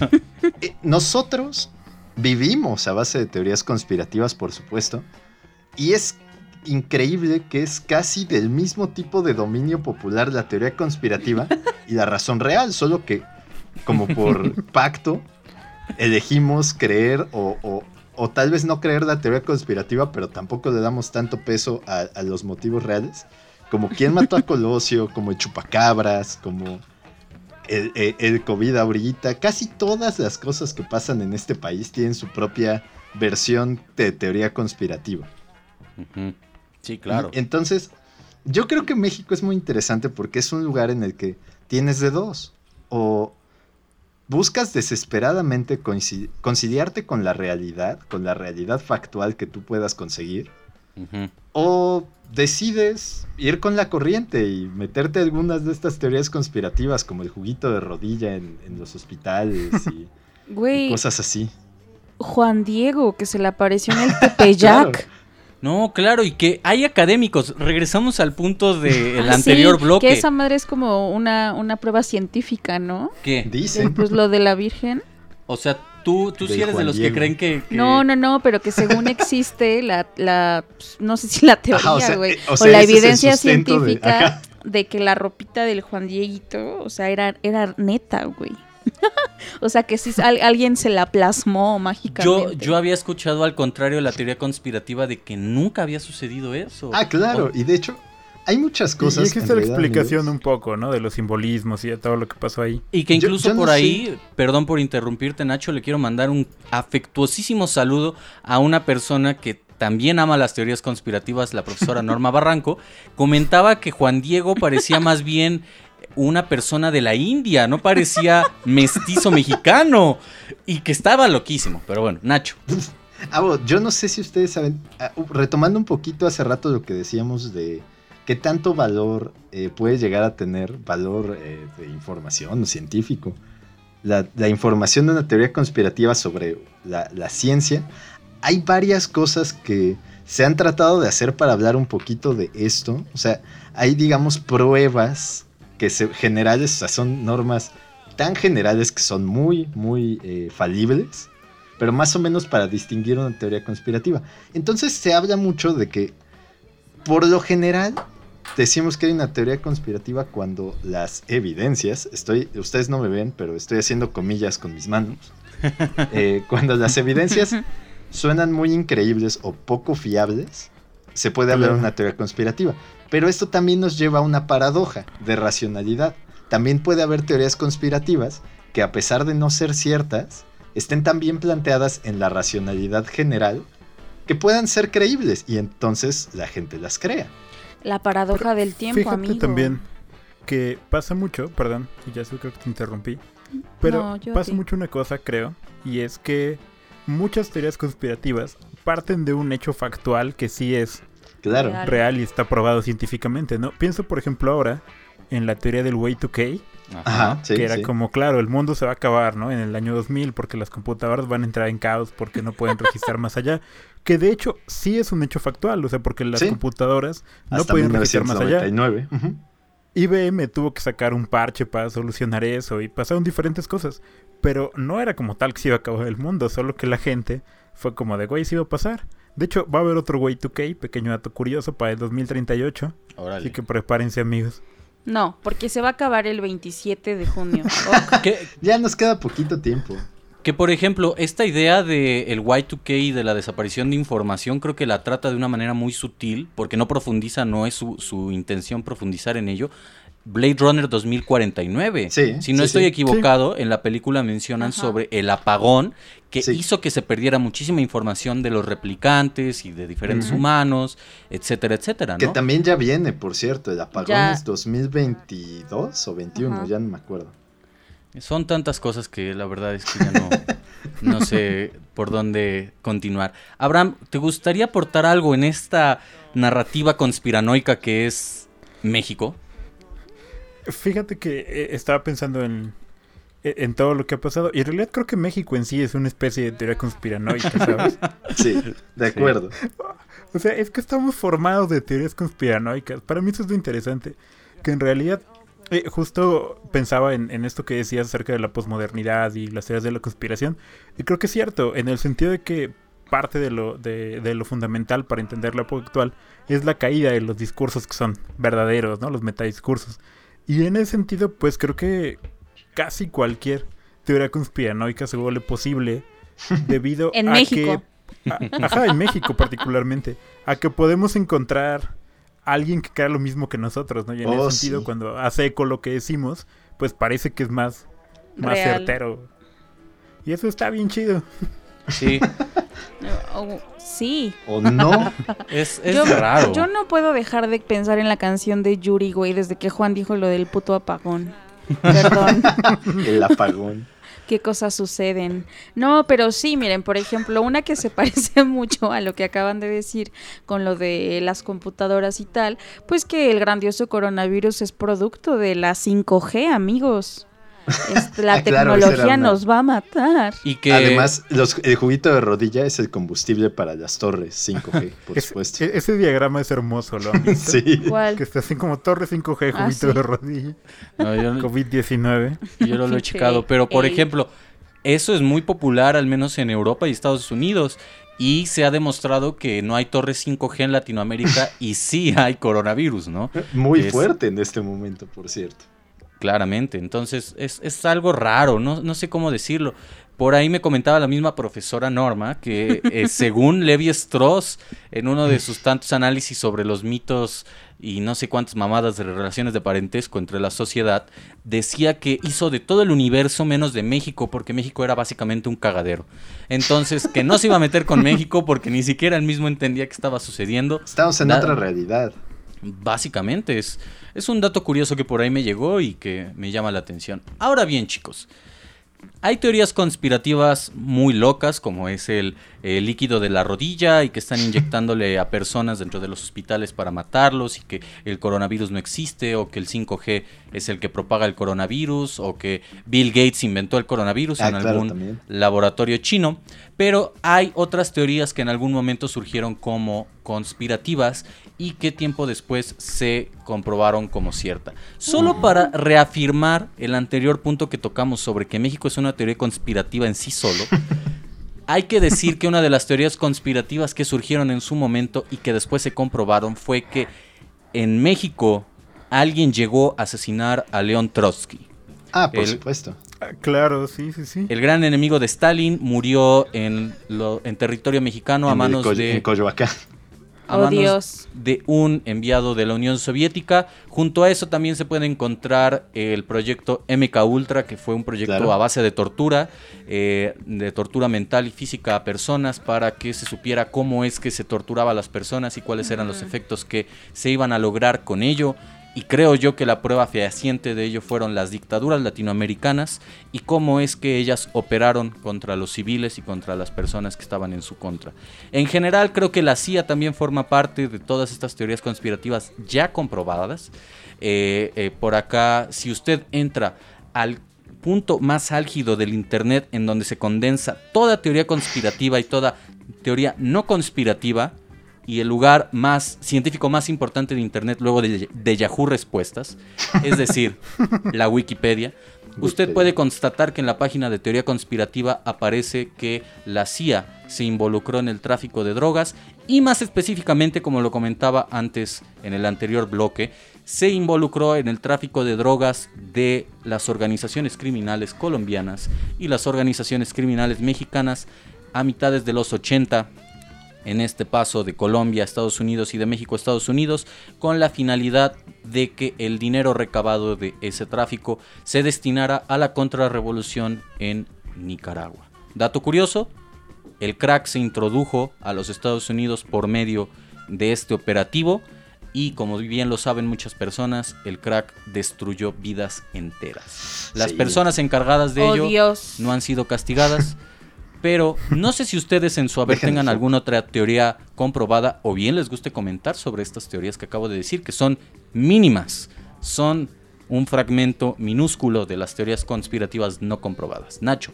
eh, nosotros vivimos a base de teorías conspirativas, por supuesto. Y es increíble que es casi del mismo tipo de dominio popular la teoría conspirativa (laughs) y la razón real, solo que como por (laughs) pacto elegimos creer o, o- o tal vez no creer la teoría conspirativa, pero tampoco le damos tanto peso a, a los motivos reales, como quién mató a Colosio, (laughs) como el chupacabras, como el, el- el COVID ahorita. Casi todas las cosas que pasan en este país tienen su propia versión de teoría conspirativa. Sí, claro. Entonces, yo creo que México es muy interesante porque es un lugar en el que tienes de dos. O buscas desesperadamente conciliarte con la realidad, con la realidad factual que tú puedas conseguir. O decides ir con la corriente y meterte algunas de estas teorías conspirativas como el juguito de rodilla en, en los hospitales y, (laughs) cosas así. Juan Diego, que se le apareció en el (laughs) Tepeyac. Claro. No, claro, y que hay académicos. Regresamos al punto del (laughs) Ah, anterior sí, bloque. Que esa madre es como una, una prueba científica, ¿no? ¿Qué? Dicen. Pues lo de la Virgen. O sea, tú, tú sí eres de los Diego. que creen que... que- No, no, no, pero que según existe la, la no sé si la teoría, Ajá, o sea, güey, eh, o o, sea, la es el evidencia de- científica ajá. de, que la ropita del Juan Dieguito, o sea, era, era neta, güey. (laughs) o sea, que si al- alguien se la plasmó Yo, mágicamente. yo había escuchado al contrario la teoría conspirativa de que nunca había sucedido eso. Ah, claro. Y de hecho, hay muchas Y cosas. existe en la realidad, explicación amigos. un poco, ¿no? De los simbolismos y de todo lo que pasó ahí. Y que Yo- incluso yo no por sé. ahí, perdón por interrumpirte Nacho, le quiero mandar un afectuosísimo saludo a una persona que también ama las teorías conspirativas, la profesora Norma Barranco, (laughs) comentaba que Juan Diego parecía más bien una persona de la India, no parecía (laughs) mestizo mexicano y que estaba loquísimo, pero bueno, Nacho. (laughs) Yo no sé si ustedes saben, ah, retomando un poquito hace rato lo que decíamos de qué tanto valor eh, puede llegar a tener, valor eh, de información científico, la, la información de una teoría conspirativa sobre la, la ciencia, hay varias cosas que se han tratado de hacer para hablar un poquito de esto, o sea, hay digamos pruebas que se, generales, o sea, son normas tan generales que son muy, muy eh, falibles pero más o menos para distinguir una teoría conspirativa. Entonces se habla mucho de que, por lo general, decimos que hay una teoría conspirativa cuando las evidencias, estoy, ustedes no me ven, pero estoy haciendo comillas con mis manos. (laughs) Eh, cuando las evidencias (laughs) suenan muy increíbles o poco fiables, se puede hablar de una teoría conspirativa. Pero esto también nos lleva a una paradoja de racionalidad. También puede haber teorías conspirativas que a pesar de no ser ciertas, estén tan bien planteadas en la racionalidad general que puedan ser creíbles y entonces la gente las crea. La paradoja Pero del tiempo, Fíjate amigo. también que pasa mucho, perdón, y ya sé creo que te interrumpí, pero No, pasa mucho una cosa, creo, y es que muchas teorías conspirativas parten de un hecho factual que sí es Claro. Real. real y está probado científicamente, ¿no? Pienso, por ejemplo, ahora en la teoría del way 2K, Ajá, sí, que era sí. como, claro, el mundo se va a acabar, ¿no? En el año 2000 porque las computadoras van a entrar en caos porque no pueden registrar más allá. Que de hecho sí es un hecho factual, o sea, porque las Sí. computadoras no Hasta pueden registrar más allá. 1999. Ujú. IBM tuvo que sacar un parche para solucionar eso y pasaron diferentes cosas. Pero no era como tal que se iba a acabar el mundo, solo que la gente fue como de, güey, se iba a pasar. De hecho, va a haber otro Way 2K, pequeño dato curioso, para el 2038. Órale. Así que prepárense, amigos. No, porque se va a acabar el 27 de junio. (laughs) Ya nos queda poquito tiempo. que, por ejemplo, esta idea de el Y2K y de la desaparición de información creo que la trata de una manera muy sutil, porque no profundiza, no es su, su intención profundizar en ello. Blade Runner 2049. Sí, si no sí, estoy sí. equivocado, en la película mencionan Ajá. sobre el apagón que Sí. hizo que se perdiera muchísima información de los replicantes y de diferentes humanos, etcétera, etcétera, Que ¿no? también ya viene, por cierto. El apagón Ya. es 2022 o 21, Ajá. ya no me acuerdo. Son tantas cosas que la verdad es que ya no, (laughs) no sé por dónde continuar. Abraham, ¿te gustaría aportar algo en esta narrativa conspiranoica que es México? Fíjate que eh, estaba pensando en, en todo lo que ha pasado. Y en realidad creo que México en sí es una especie de teoría conspiranoica, ¿sabes? (laughs) Sí, de acuerdo. O sea, es que estamos formados de teorías conspiranoicas. Para mí eso es lo interesante. Que en realidad, eh, justo pensaba en, en esto que decías acerca de la posmodernidad y las teorías de la conspiración. Y creo que es cierto, en el sentido de que parte de lo, de, de lo fundamental para entender la época actual es la caída de los discursos que son verdaderos, ¿no? Los metadiscursos. Y en ese sentido, pues creo que casi cualquier teoría conspiranoica se vuelve posible (laughs) debido En a México. que a- ajá, en México particularmente, a que podemos encontrar a alguien que crea lo mismo que nosotros, ¿no? Y en Oh, ese sentido, sí. cuando hace eco lo que decimos, pues parece que es más, más Real. certero. Y eso está bien chido. Sí, (laughs) Oh, sí. O no. es, es yo, raro. yo no puedo dejar de pensar en la canción de Yuri, güey, desde que Juan dijo lo del puto apagón. Perdón. (laughs) El apagón. qué cosas suceden. No, pero sí, miren, por ejemplo, una que se (laughs) parece mucho a lo que acaban de decir con lo de las computadoras y tal, pues que el grandioso coronavirus es producto de la 5G, amigos. Este, la Ah, claro, tecnología una- nos va a matar. Y que Además, los- el juguito de rodilla es el combustible para las torres 5G, por (laughs) Es- supuesto. e- ese diagrama es hermoso, ¿lo han (laughs) visto? Sí. ¿Cuál? Que está así como torre 5G, Ah, juguito sí. de rodilla, No, yo, COVID-19. yo no lo he (laughs) checado, pero por ey. ejemplo, eso es muy popular al menos en Europa y Estados Unidos. Y se ha demostrado que no hay torres 5G en Latinoamérica y sí hay coronavirus, ¿no? Muy Es- fuerte en este momento, por cierto. Claramente, entonces es, es algo raro, no, no sé cómo decirlo. Por ahí me comentaba la misma profesora Norma que eh, (laughs) según Levi Strauss, en uno de sus tantos análisis sobre los mitos y no sé cuántas mamadas de relaciones de parentesco entre la sociedad, decía que hizo de todo el universo menos de México, porque México era básicamente un cagadero. Entonces, que no se iba a meter con (laughs) México porque ni siquiera él mismo entendía que estaba sucediendo. Estamos en Da- otra realidad. Básicamente es, es un dato curioso que por ahí me llegó y que me llama la atención. Ahora bien, chicos, hay teorías conspirativas muy locas, como es el, el líquido de la rodilla y que están inyectándole a personas dentro de los hospitales para matarlos y que el coronavirus no existe o que el 5G es el que propaga el coronavirus o que Bill Gates inventó el coronavirus Ah, en claro, algún también. laboratorio chino. Pero hay otras teorías que en algún momento surgieron como conspirativas y que tiempo después se comprobaron como cierta. Solo para reafirmar el anterior punto que tocamos sobre que México es una teoría conspirativa en sí solo, (laughs) hay que decir que una de las teorías conspirativas que surgieron en su momento y que después se comprobaron fue que en México alguien llegó a asesinar a León Trotsky. Ah, por El- supuesto. Claro, sí, sí, sí. El gran enemigo de Stalin murió en, lo- en territorio mexicano a En manos de... En Coyoacán. a Oh, manos Dios. de un enviado de la Unión Soviética. Junto a eso también se puede encontrar el proyecto MK Ultra, que fue un proyecto Claro. a base de tortura, eh, de tortura mental y física a personas para que se supiera cómo es que se torturaba a las personas y cuáles eran los efectos que se iban a lograr con ello. Y creo yo que la prueba fehaciente de ello fueron las dictaduras latinoamericanas y cómo es que ellas operaron contra los civiles y contra las personas que estaban en su contra. En general creo que la CIA también forma parte de todas estas teorías conspirativas ya comprobadas. Eh, eh, por acá, si usted entra al punto más álgido del Internet en donde se condensa toda teoría conspirativa y toda teoría no conspirativa, y el lugar más científico más importante de Internet luego de, de Yahoo Respuestas, es decir, (laughs) la Wikipedia, usted puede constatar que en la página de teoría conspirativa aparece que la CIA se involucró en el tráfico de drogas y más específicamente, como lo comentaba antes en el anterior bloque, se involucró en el tráfico de drogas de las organizaciones criminales colombianas y las organizaciones criminales mexicanas a mitades de los 80 en este paso de Colombia a Estados Unidos y de México a Estados Unidos con la finalidad de que el dinero recabado de ese tráfico se destinara a la contrarrevolución en Nicaragua. Dato curioso, el crack se introdujo a los Estados Unidos por medio de este operativo y como bien lo saben muchas personas, el crack destruyó vidas enteras. Las Sí. personas encargadas de Oh, ello Dios. no han sido castigadas. (laughs) Pero no sé si ustedes en su haber tengan alguna otra teoría comprobada o bien les guste comentar sobre estas teorías que acabo de decir, que son mínimas, son un fragmento minúsculo de las teorías conspirativas no comprobadas. Nacho.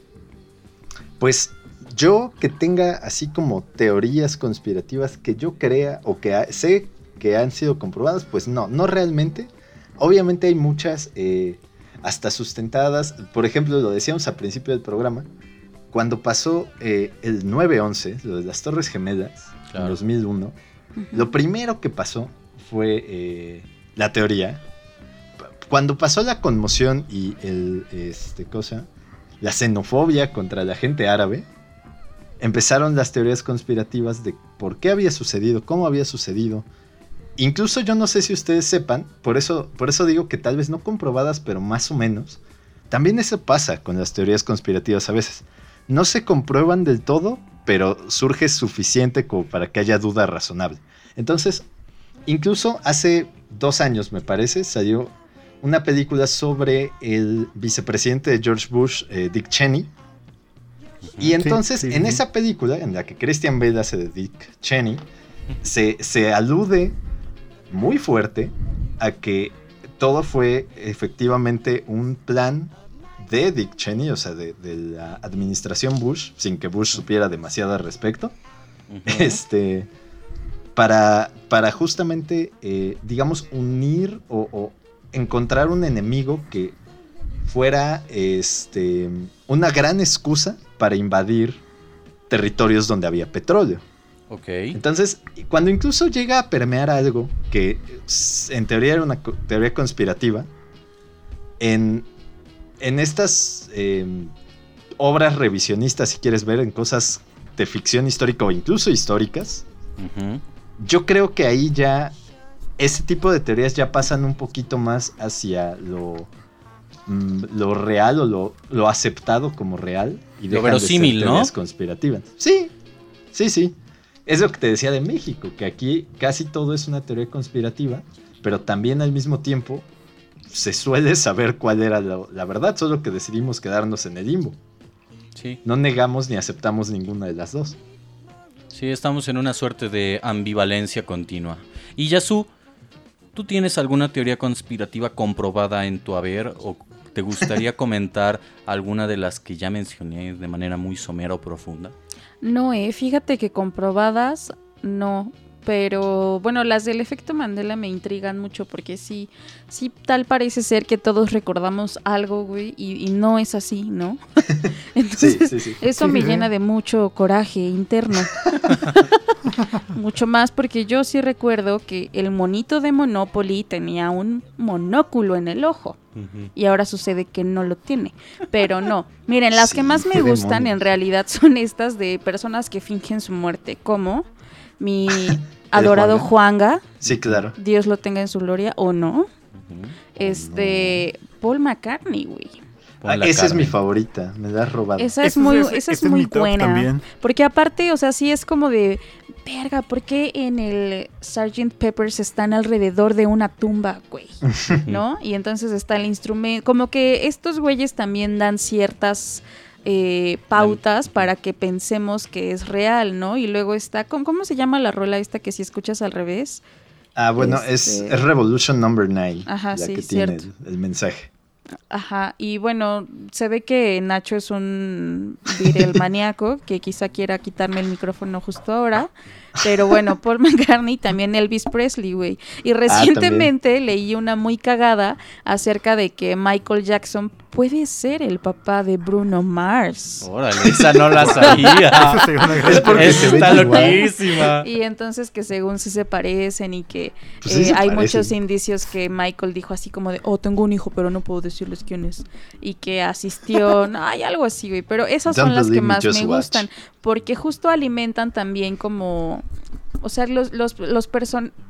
Pues yo que tenga así como teorías conspirativas que yo crea o que sé que han sido comprobadas, pues no, no realmente. Obviamente hay muchas eh, hasta sustentadas. Por ejemplo, lo decíamos al principio del programa, cuando pasó eh, el 9-11, lo de las Torres Gemelas, Claro. en 2001, lo primero que pasó fue eh, la teoría. Cuando pasó la conmoción y el, este, cosa, la xenofobia contra la gente árabe, empezaron las teorías conspirativas de por qué había sucedido, cómo había sucedido. Incluso yo no sé si ustedes sepan, por eso, por eso digo que tal vez no comprobadas, pero más o menos. También eso pasa con las teorías conspirativas a veces. No se comprueban del todo, pero surge suficiente como para que haya duda razonable. Entonces, incluso hace dos años, me parece, salió una película sobre el vicepresidente de George Bush, eh, Dick Cheney. Y entonces, sí, en sí. esa película, en la que Christian Bale hace de Dick Cheney, se, se alude muy fuerte a que todo fue efectivamente un plan de Dick Cheney, o sea, de, de la administración Bush, sin que Bush supiera demasiado al respecto, este, para, para justamente, eh, digamos, unir o, o encontrar un enemigo que fuera este, una gran excusa para invadir territorios donde había petróleo. Ok. Entonces, cuando incluso llega a permear algo que s- en teoría era una teoría conspirativa, en, en estas eh, obras revisionistas, si quieres ver, en cosas de ficción histórica o incluso históricas, yo creo que ahí ya ese tipo de teorías ya pasan un poquito más hacia lo, mm, lo real o lo, lo aceptado como real y Lo dejan de ser verosímil, ¿no? teorías conspirativas. Sí, sí, sí. Es lo que te decía de México, que aquí casi todo es una teoría conspirativa, pero también al mismo tiempo se suele saber cuál era lo- la verdad, solo que decidimos quedarnos en el limbo. Sí. No negamos ni aceptamos ninguna de las dos. Sí, estamos en una suerte de ambivalencia continua. Y Yasu, ¿tú tienes alguna teoría conspirativa comprobada en tu haber o te gustaría (laughs) comentar alguna de las que ya mencioné de manera muy somera o profunda? No, eh, fíjate que comprobadas, no. Pero bueno, las del efecto Mandela me intrigan mucho porque sí, sí, tal parece ser que todos recordamos algo, güey, y, y no es así, ¿no? (laughs) (laughs) Entonces, sí, sí. eso Sí, me sí. llena de mucho coraje interno. (laughs) Mucho más porque yo sí recuerdo que el monito de Monopoly tenía un monóculo en el ojo. Y ahora sucede que no lo tiene. Pero no. Miren, las que más me gustan demonios. en realidad son estas de personas que fingen su muerte. Como mi adorado Juanga, Sí, claro. Dios lo tenga en su gloria o no. Este, Paul McCartney, güey. Ah, esa es mi favorita, me la has robado. Esa es muy, esa es muy top buena. también. Porque aparte, o sea, sí es como de, verga, ¿por qué en el Sgt. Peppers están alrededor de una tumba, güey? (laughs) ¿No? Y entonces está el instrumento, como que estos güeyes también dan ciertas eh, pautas para que pensemos que es real, ¿no? Y luego está, ¿cómo, cómo se llama la rola esta que si escuchas al revés? Ah, bueno, es, Este- es Revolution Number 9, Ajá, la sí, que tiene el, mensaje. Ajá, y bueno, se ve que Nacho es un viril maníaco que quizá quiera quitarme el micrófono justo ahora. Pero bueno, Paul (laughs) McCartney, también Elvis Presley, güey. Y recientemente leí una muy cagada acerca de que Michael Jackson puede ser el papá de Bruno Mars. Órale, esa no la (laughs) sabía. Es porque está loquísima. Y entonces que según sí se parecen y que Pues sí eh, hay parecen. muchos indicios que Michael dijo así como de, oh, tengo un hijo, pero no puedo decirles quién es. Y que asistió, (laughs) no, hay algo así, güey. Pero esas son las que más me watch. gustan, porque justo alimentan también como... O sea, los, los, los.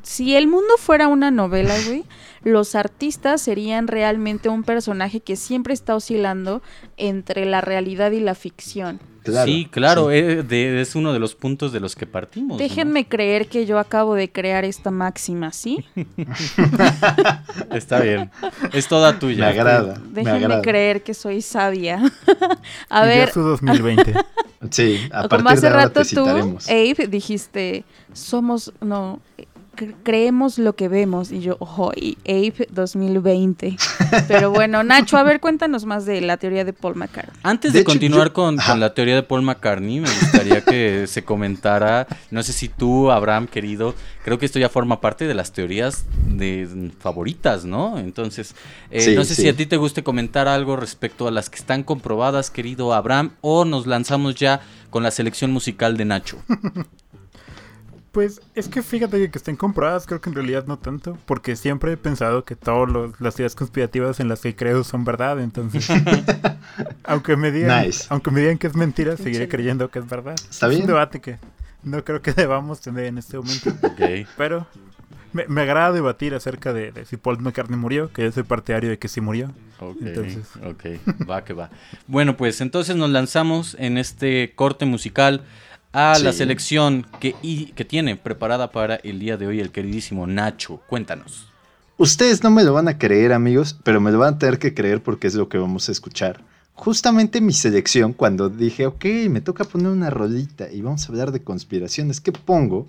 Si el mundo fuera una novela, güey, los artistas serían realmente un personaje que siempre está oscilando entre la realidad y la ficción. Claro, sí, claro, sí. eh, de- es uno de los puntos de los que partimos. ¿no? Déjenme creer que yo acabo de crear esta máxima, ¿sí? (laughs) Está bien. Es toda tuya. Me agrada, me Déjenme agrada. creer que soy sabia. (laughs) A Y ya ver, su 2020. Sí, a como partir hace de ahora rato te tú, citaremos. Abe, dijiste, somos, no, creemos lo que vemos. Y yo, ojo, y Abe 2020. Pero bueno, Nacho, a ver, cuéntanos más de la teoría de Paul McCartney. Antes De de, hecho, continuar yo- con, con la teoría de Paul McCartney, me gustaría que (laughs) se comentara, no sé si tú, Abraham, querido, creo que esto ya forma parte de las teorías de favoritas, ¿no? Entonces, eh, Sí, no sé sí. si a ti te guste comentar algo respecto a las que están comprobadas, querido Abraham, o nos lanzamos ya con la selección musical de Nacho. (laughs) Pues es que fíjate que, estén comprobadas, creo que en realidad no tanto, porque siempre he pensado que todas las teorías conspirativas en las que creo son verdad, entonces (laughs) (laughs) aunque me digan, Nice. aunque me digan que es mentira, seguiré creyendo que es verdad. Está es bien. un debate que no creo que (laughs) debamos tener en este momento, Ok. pero me, me agrada debatir acerca de, de si Paul McCartney murió, que yo soy partidario de que sí murió. Ok, Entonces. ok, va que va. Bueno, pues entonces nos lanzamos en este corte musical a la selección que, y, que tiene preparada para el día de hoy el queridísimo Nacho. Cuéntanos. Ustedes no me lo van a creer, amigos, pero me lo van a tener que creer porque es lo que vamos a escuchar. Justamente mi selección, cuando dije, ok, me toca poner una rolita y vamos a hablar de conspiraciones, ¿qué pongo?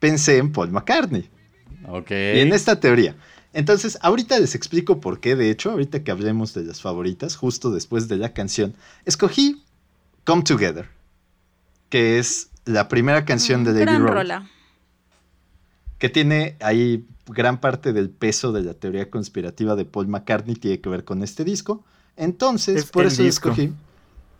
Pensé en Paul McCartney Ok. y en esta teoría. Entonces, ahorita les explico por qué, de hecho, ahorita que hablemos de las favoritas, justo después de la canción, escogí Come Together, que es la primera canción de Mm, Lady Gran Road rola. que tiene ahí gran parte del peso de la teoría conspirativa de Paul McCartney tiene que ver con este disco. Entonces, Es por eso disco. escogí.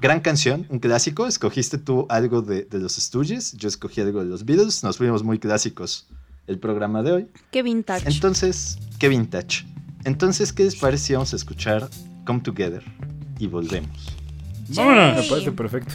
Gran canción, un clásico. Escogiste tú algo de, de los Stooges, yo escogí algo de los Beatles. Nos fuimos muy clásicos el programa de hoy. Qué vintage. Entonces, qué vintage. Entonces, ¿qué les parece si vamos a escuchar Come Together? Y volvemos. Me parece perfecto.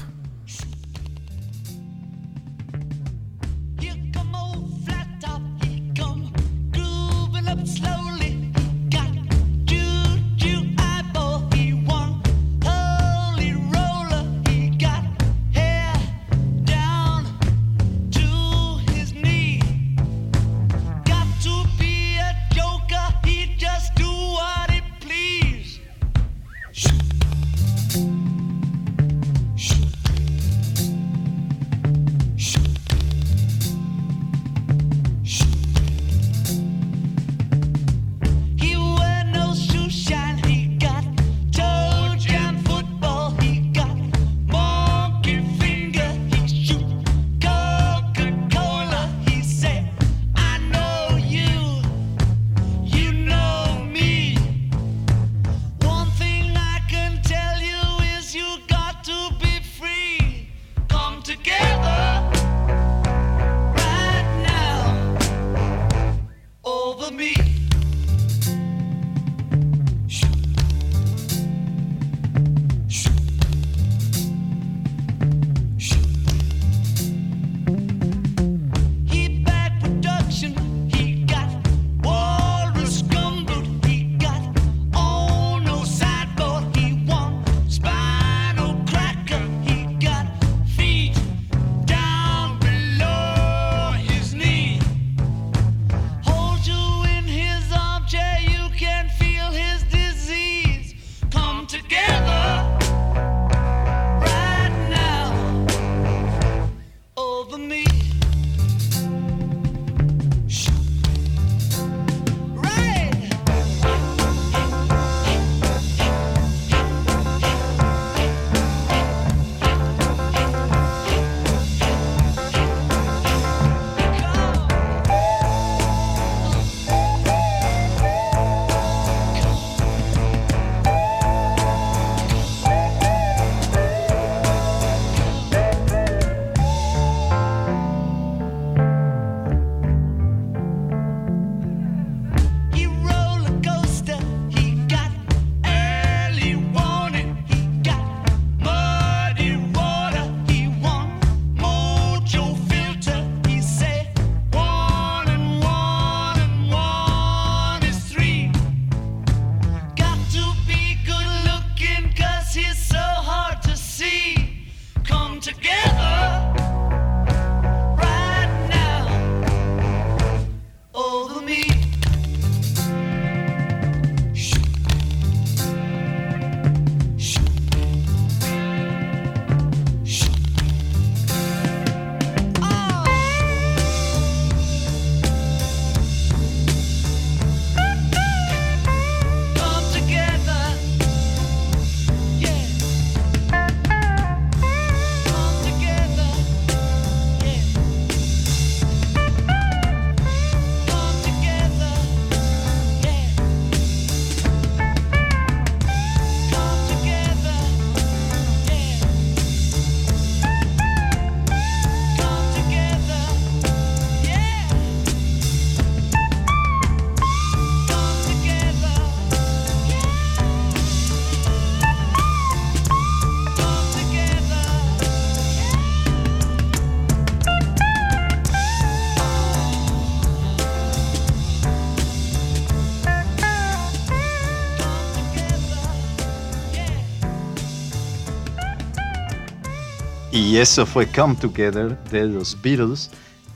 Y eso fue Come Together de los Beatles.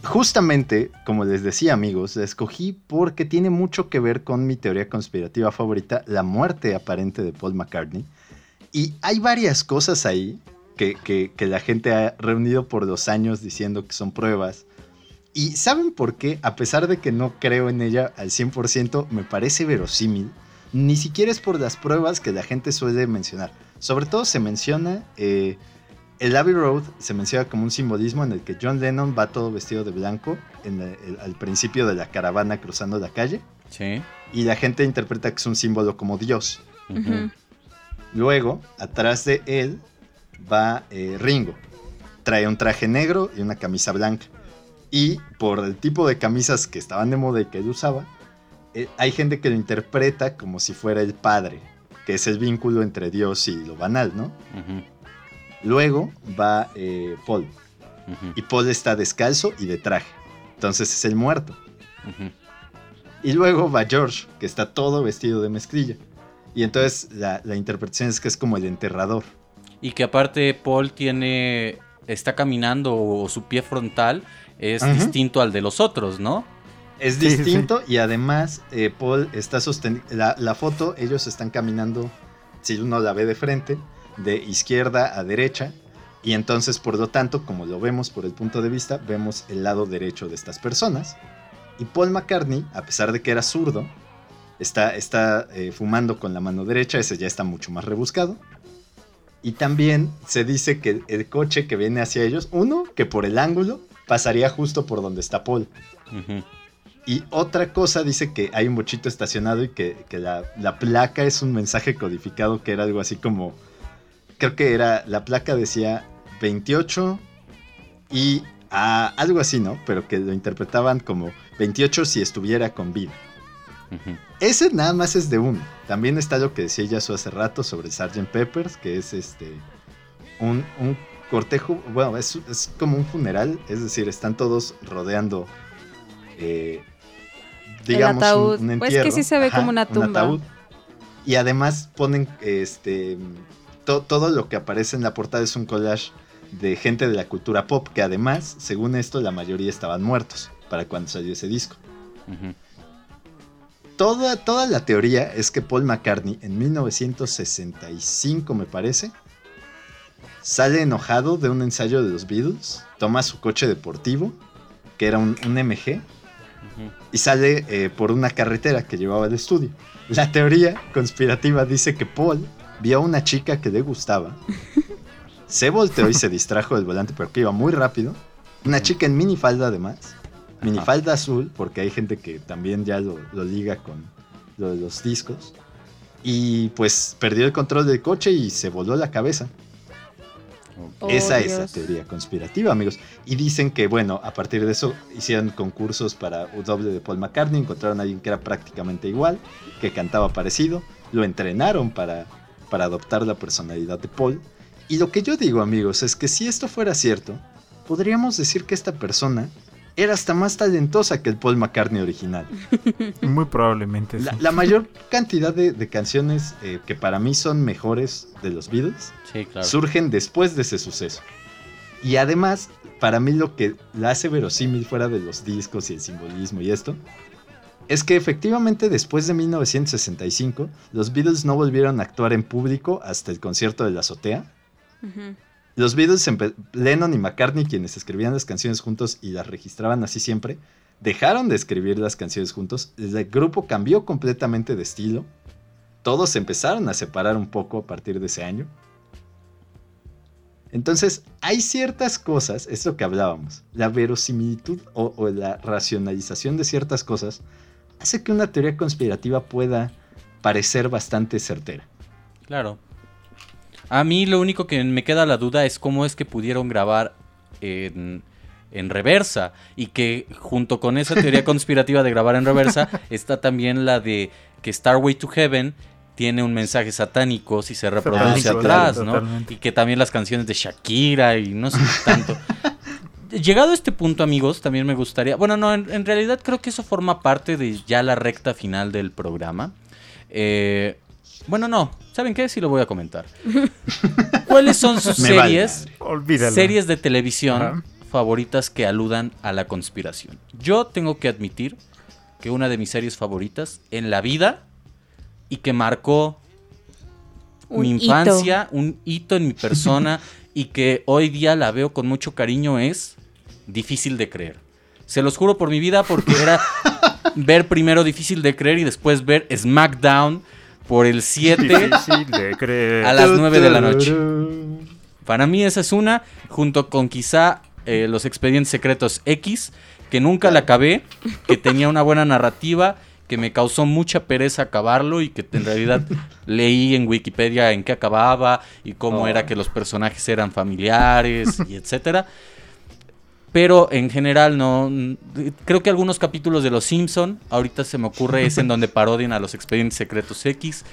Justamente, como les decía amigos, la escogí porque tiene mucho que ver con mi teoría conspirativa favorita, la muerte aparente de Paul McCartney. Y hay varias cosas ahí que, que- la gente ha reunido por los años diciendo que son pruebas. Y ¿saben por qué? A pesar de que no creo en ella al 100%, me parece verosímil. Ni siquiera es por las pruebas que la gente suele mencionar. Sobre todo se menciona, eh, el Abbey Road se menciona como un simbolismo en el que John Lennon va todo vestido de blanco en la- el- al principio de la caravana cruzando la calle. Sí. Y la gente interpreta que es un símbolo como Dios. Ujú. Ujú. Luego, atrás de él va eh, Ringo. Trae un traje negro y una camisa blanca. Y por el tipo de camisas que estaban de moda y que él usaba, eh, hay gente que lo interpreta como si fuera el padre, que es el vínculo entre Dios y lo banal, ¿no? Ujú. Luego va eh, Paul. Y Paul está descalzo y de traje. Entonces es el muerto. Y luego va George, que está todo vestido de mezclilla. Y entonces la, la interpretación es que es como el enterrador. Y que aparte Paul tiene. está caminando o su pie frontal es distinto al de los otros, ¿no? Es Sí, sí, distinto y además eh, Paul está sosteniendo... La, la foto, ellos están caminando, si uno la ve de frente, de izquierda a derecha. Y entonces, por lo tanto, como lo vemos por el punto de vista, vemos el lado derecho de estas personas. Y Paul McCartney, a pesar de que era zurdo, está, está eh, fumando con la mano derecha, ese ya está mucho más rebuscado. Y también se dice que el, coche que viene hacia ellos, uno, que por el ángulo, pasaría justo por donde está Paul. Y otra cosa dice que hay un bochito estacionado y que, que la, la placa es un mensaje codificado que era algo así como... Creo que era... La placa decía 28 y... ah, algo así, ¿no? Pero que lo interpretaban como 28 si estuviera con vida. Ese nada más es de uno. También está lo que decía Yasu hace rato sobre Sgt. Peppers, que es este... Un, un cortejo, bueno, es, es como un funeral, es decir, están todos rodeando, eh, digamos, ataúd. un, un Pues que entierro. sí se ve como una tumba. ataúd. Y además ponen, este, to- todo lo que aparece en la portada es un collage de gente de la cultura pop, que además, según esto, la mayoría estaban muertos para cuando salió ese disco. Toda, toda la teoría es que Paul McCartney en 1965, me parece, sale enojado de un ensayo de los Beatles, toma su coche deportivo, que era un, un MG, y sale eh, por una carretera que llevaba al estudio. La teoría conspirativa dice que Paul vio a una chica que le gustaba, se volteó y se distrajo del volante, pero que iba muy rápido. Una chica en minifalda además, minifalda azul, porque hay gente que también ya lo, lo liga con lo de los discos. Y pues perdió el control del coche y se voló la cabeza. Oh, Esa es la teoría conspirativa, amigos. Y dicen que, bueno, a partir de eso hicieron concursos para un doble de Paul McCartney, encontraron a alguien que era prácticamente igual, que cantaba parecido, lo entrenaron para, para adoptar la personalidad de Paul. Y lo que yo digo, amigos, es que si esto fuera cierto, podríamos decir que esta persona era hasta más talentosa que el Paul McCartney original. (laughs) Muy probablemente sí. La, la mayor cantidad de, de canciones eh, que para mí son mejores de los Beatles Sí, claro. surgen después de ese suceso. Y además, para mí lo que la hace verosímil fuera de los discos y el simbolismo y esto, es que efectivamente después de 1965, los Beatles no volvieron a actuar en público hasta el concierto de la azotea. Los Beatles, Lennon y McCartney, quienes escribían las canciones juntos y las registraban así siempre, dejaron de escribir las canciones juntos. El grupo cambió completamente de estilo. Todos se empezaron a separar un poco a partir de ese año. Entonces, hay ciertas cosas, es lo que hablábamos, la verosimilitud o, o la racionalización de ciertas cosas hace que una teoría conspirativa pueda parecer bastante certera. Claro. A mí lo único que me queda la duda es cómo es que pudieron grabar en, en reversa y que junto con esa teoría (laughs) conspirativa de grabar en reversa está también la de que Starway to Heaven tiene un mensaje satánico si se reproduce atrás, claro, ¿no? totalmente. Y que también las canciones de Shakira y no sé tanto. (laughs) Llegado a este punto, amigos, también me gustaría. Bueno, no, en, en realidad creo que eso forma parte de ya la recta final del programa. Eh, Bueno, no. ¿Saben qué? Sí lo voy a comentar. (laughs) ¿Cuáles son sus series, series de televisión Ajá. favoritas que aludan a la conspiración? Yo tengo que admitir que una de mis series favoritas en la vida y que marcó Un mi hito. infancia, un hito en mi persona (laughs) y que hoy día la veo con mucho cariño es difícil de creer. Se los juro por mi vida porque era (laughs) ver primero difícil de creer y después ver SmackDown por el 7 Difícil de creer. a las 9 de la noche. Para mí esa es una, junto con quizá eh, Los Expedientes Secretos X, que nunca la acabé, que tenía una buena narrativa, que me causó mucha pereza acabarlo y que en realidad (laughs) leí en Wikipedia en qué acababa y cómo Oh. era que los personajes eran familiares y etcétera. Pero en general no. Creo que algunos capítulos de Los Simpson, ahorita se me ocurre, es en donde parodian a los expedientes secretos X.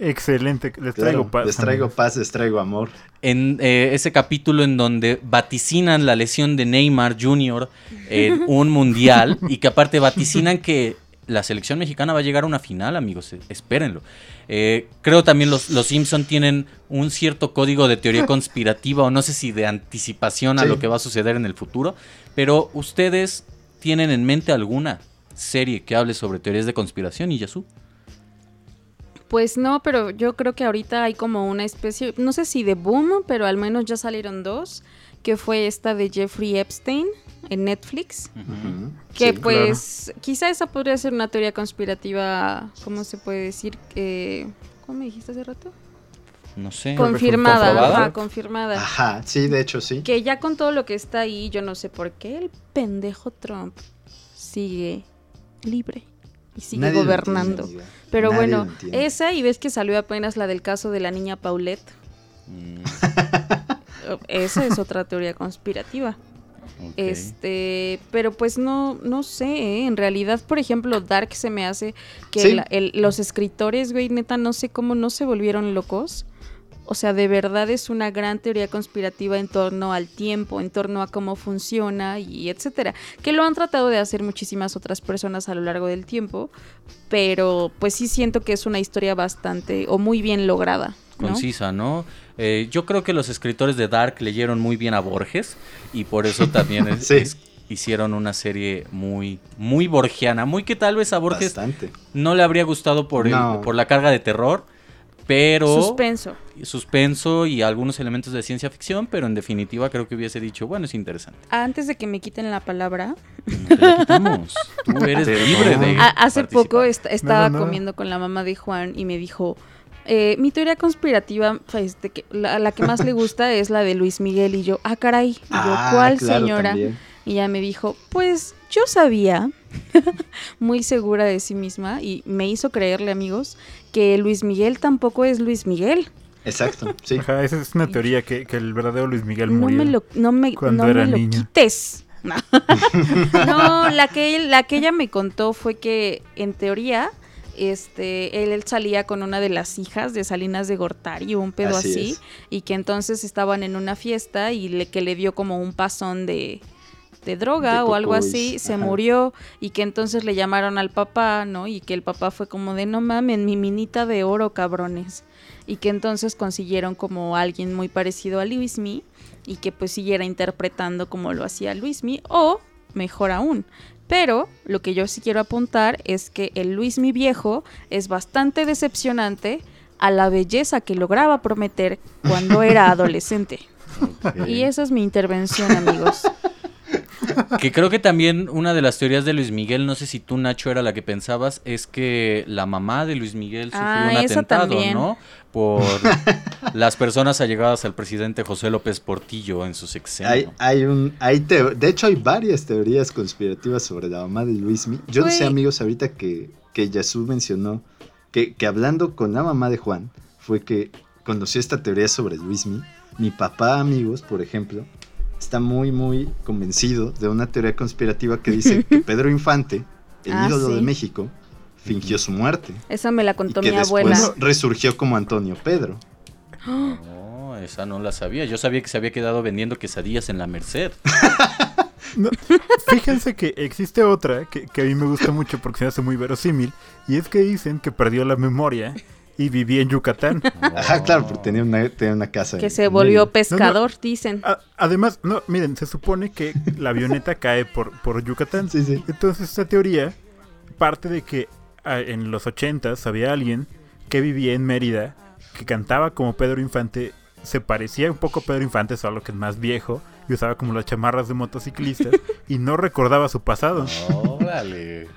Excelente. Les traigo Claro, paz. les traigo paz, les traigo amor. en eh, ese capítulo en donde vaticinan la lesión de Neymar Jr. en (laughs) un mundial y que aparte vaticinan que la selección mexicana va a llegar a una final, amigos, eh, espérenlo. Eh, creo también los, los Simpson tienen un cierto código de teoría (laughs) conspirativa o no sé si de anticipación a Sí. lo que va a suceder en el futuro, pero ustedes tienen en mente alguna serie que hable sobre teorías de conspiración y Yasu. Pues no, pero yo creo que ahorita hay como una especie, no sé si de boom, pero al menos ya salieron dos, que fue esta de Jeffrey Epstein en Netflix, que Sí. pues quizá esa podría ser una teoría conspirativa, ¿cómo se puede decir? Eh, ¿Cómo me dijiste hace rato? No sé. Confirmada, ajá, confirmada. Ajá, sí, de hecho sí. Que ya con todo lo que está ahí, yo no sé por qué el pendejo Trump sigue libre y sigue Nadie gobernando. entiende. Pero Nadie bueno, esa y ves que salió apenas la del caso de la niña Paulette. Mm, (laughs) Esa es otra teoría conspirativa. Este, pero pues no, no sé, ¿eh? en realidad, por ejemplo, Dark se me hace que Sí. la- el- los escritores, güey, neta, no sé cómo no se volvieron locos. O sea, de verdad es una gran teoría conspirativa en torno al tiempo, en torno a cómo funciona y etcétera. Que lo han tratado de hacer muchísimas otras personas a lo largo del tiempo, pero pues sí siento que es una historia bastante o muy bien lograda. ¿No? concisa, ¿no? Eh, yo creo que los escritores de Dark leyeron muy bien a Borges y por eso (laughs) también es- Sí. es- hicieron una serie muy, muy borgiana, muy que tal vez a Borges Bastante. no le habría gustado por, el- por la carga de terror, pero Suspenso. suspenso y algunos elementos de ciencia ficción, pero en definitiva creo que hubiese dicho, bueno, es interesante. Antes de que me quiten la palabra, No te la quitamos. Tú eres (laughs) libre de A- hace participar. poco est- estaba no, no. comiendo con la mamá de Juan y me dijo, eh, mi teoría conspirativa, que, la, la que más le (laughs) gusta es la de Luis Miguel y yo, ah, caray, y yo, Ah, ¿cuál claro, señora? también. Y ella me dijo, pues yo sabía, (laughs) muy segura de sí misma, y me hizo creerle, amigos, que Luis Miguel tampoco es Luis Miguel. Exacto, sí. Ajá, esa es una teoría que, que el verdadero Luis Miguel No murió. me lo, no me, cuando no era me lo quites. No, (laughs) No, la que, la que ella me contó fue que en teoría este, él, él salía con una de las hijas de Salinas de Gortari un pedo Así y que entonces estaban en una fiesta y le, que le dio como un pasón de, de droga De o algo así, se murió y que entonces le llamaron al papá, ¿no? Y que el papá fue como de no mames, mi minita de oro, cabrones. Y que entonces consiguieron como alguien muy parecido a Luismi y que pues siguiera interpretando como lo hacía Luismi o mejor aún. Pero lo que yo sí quiero apuntar es que el Luismi viejo es bastante decepcionante a la belleza que lograba prometer cuando era (laughs) adolescente. Y esa es mi intervención, amigos. (laughs) Que creo que también una de las teorías de Luis Miguel, no sé si tú Nacho era la que pensabas, es que la mamá de Luis Miguel sufrió Ah, un atentado, también. ¿no? Por (laughs) las personas allegadas al presidente José López Portillo en su sexenio. Hay, hay un, hay teo- de hecho hay varias teorías conspirativas sobre la mamá de Luismi. Yo no sé, amigos, ahorita que, que Yasu mencionó que, que hablando con la mamá de Juan, fue que conoció esta teoría sobre Luismi. Mi papá, amigos, por ejemplo, está muy, muy convencido de una teoría conspirativa que dice que (laughs) Pedro Infante, el Ah, ídolo de. México, fingió su muerte. Esa me la Y contó que mi después abuela. resurgió como Antonio Pedro. No, esa no la sabía. Yo sabía que se había quedado vendiendo quesadillas en la Merced. (laughs) No, fíjense que existe otra que, que a mí me gusta mucho porque se hace muy verosímil y es que dicen que perdió la memoria y vivía en Yucatán. Ajá, (laughs) claro, porque tenía una, tenía una casa. Que en- se en volvió pescador, dicen. A- además, no, miren, se supone que la avioneta cae por, por Yucatán. Sí, sí. Entonces, esta teoría parte de que ah, en los ochentas había alguien que vivía en Mérida, que cantaba como Pedro Infante, se parecía un poco a Pedro Infante, solo que es más viejo, y usaba como las chamarras de motociclistas, (laughs) y no recordaba su pasado. Órale.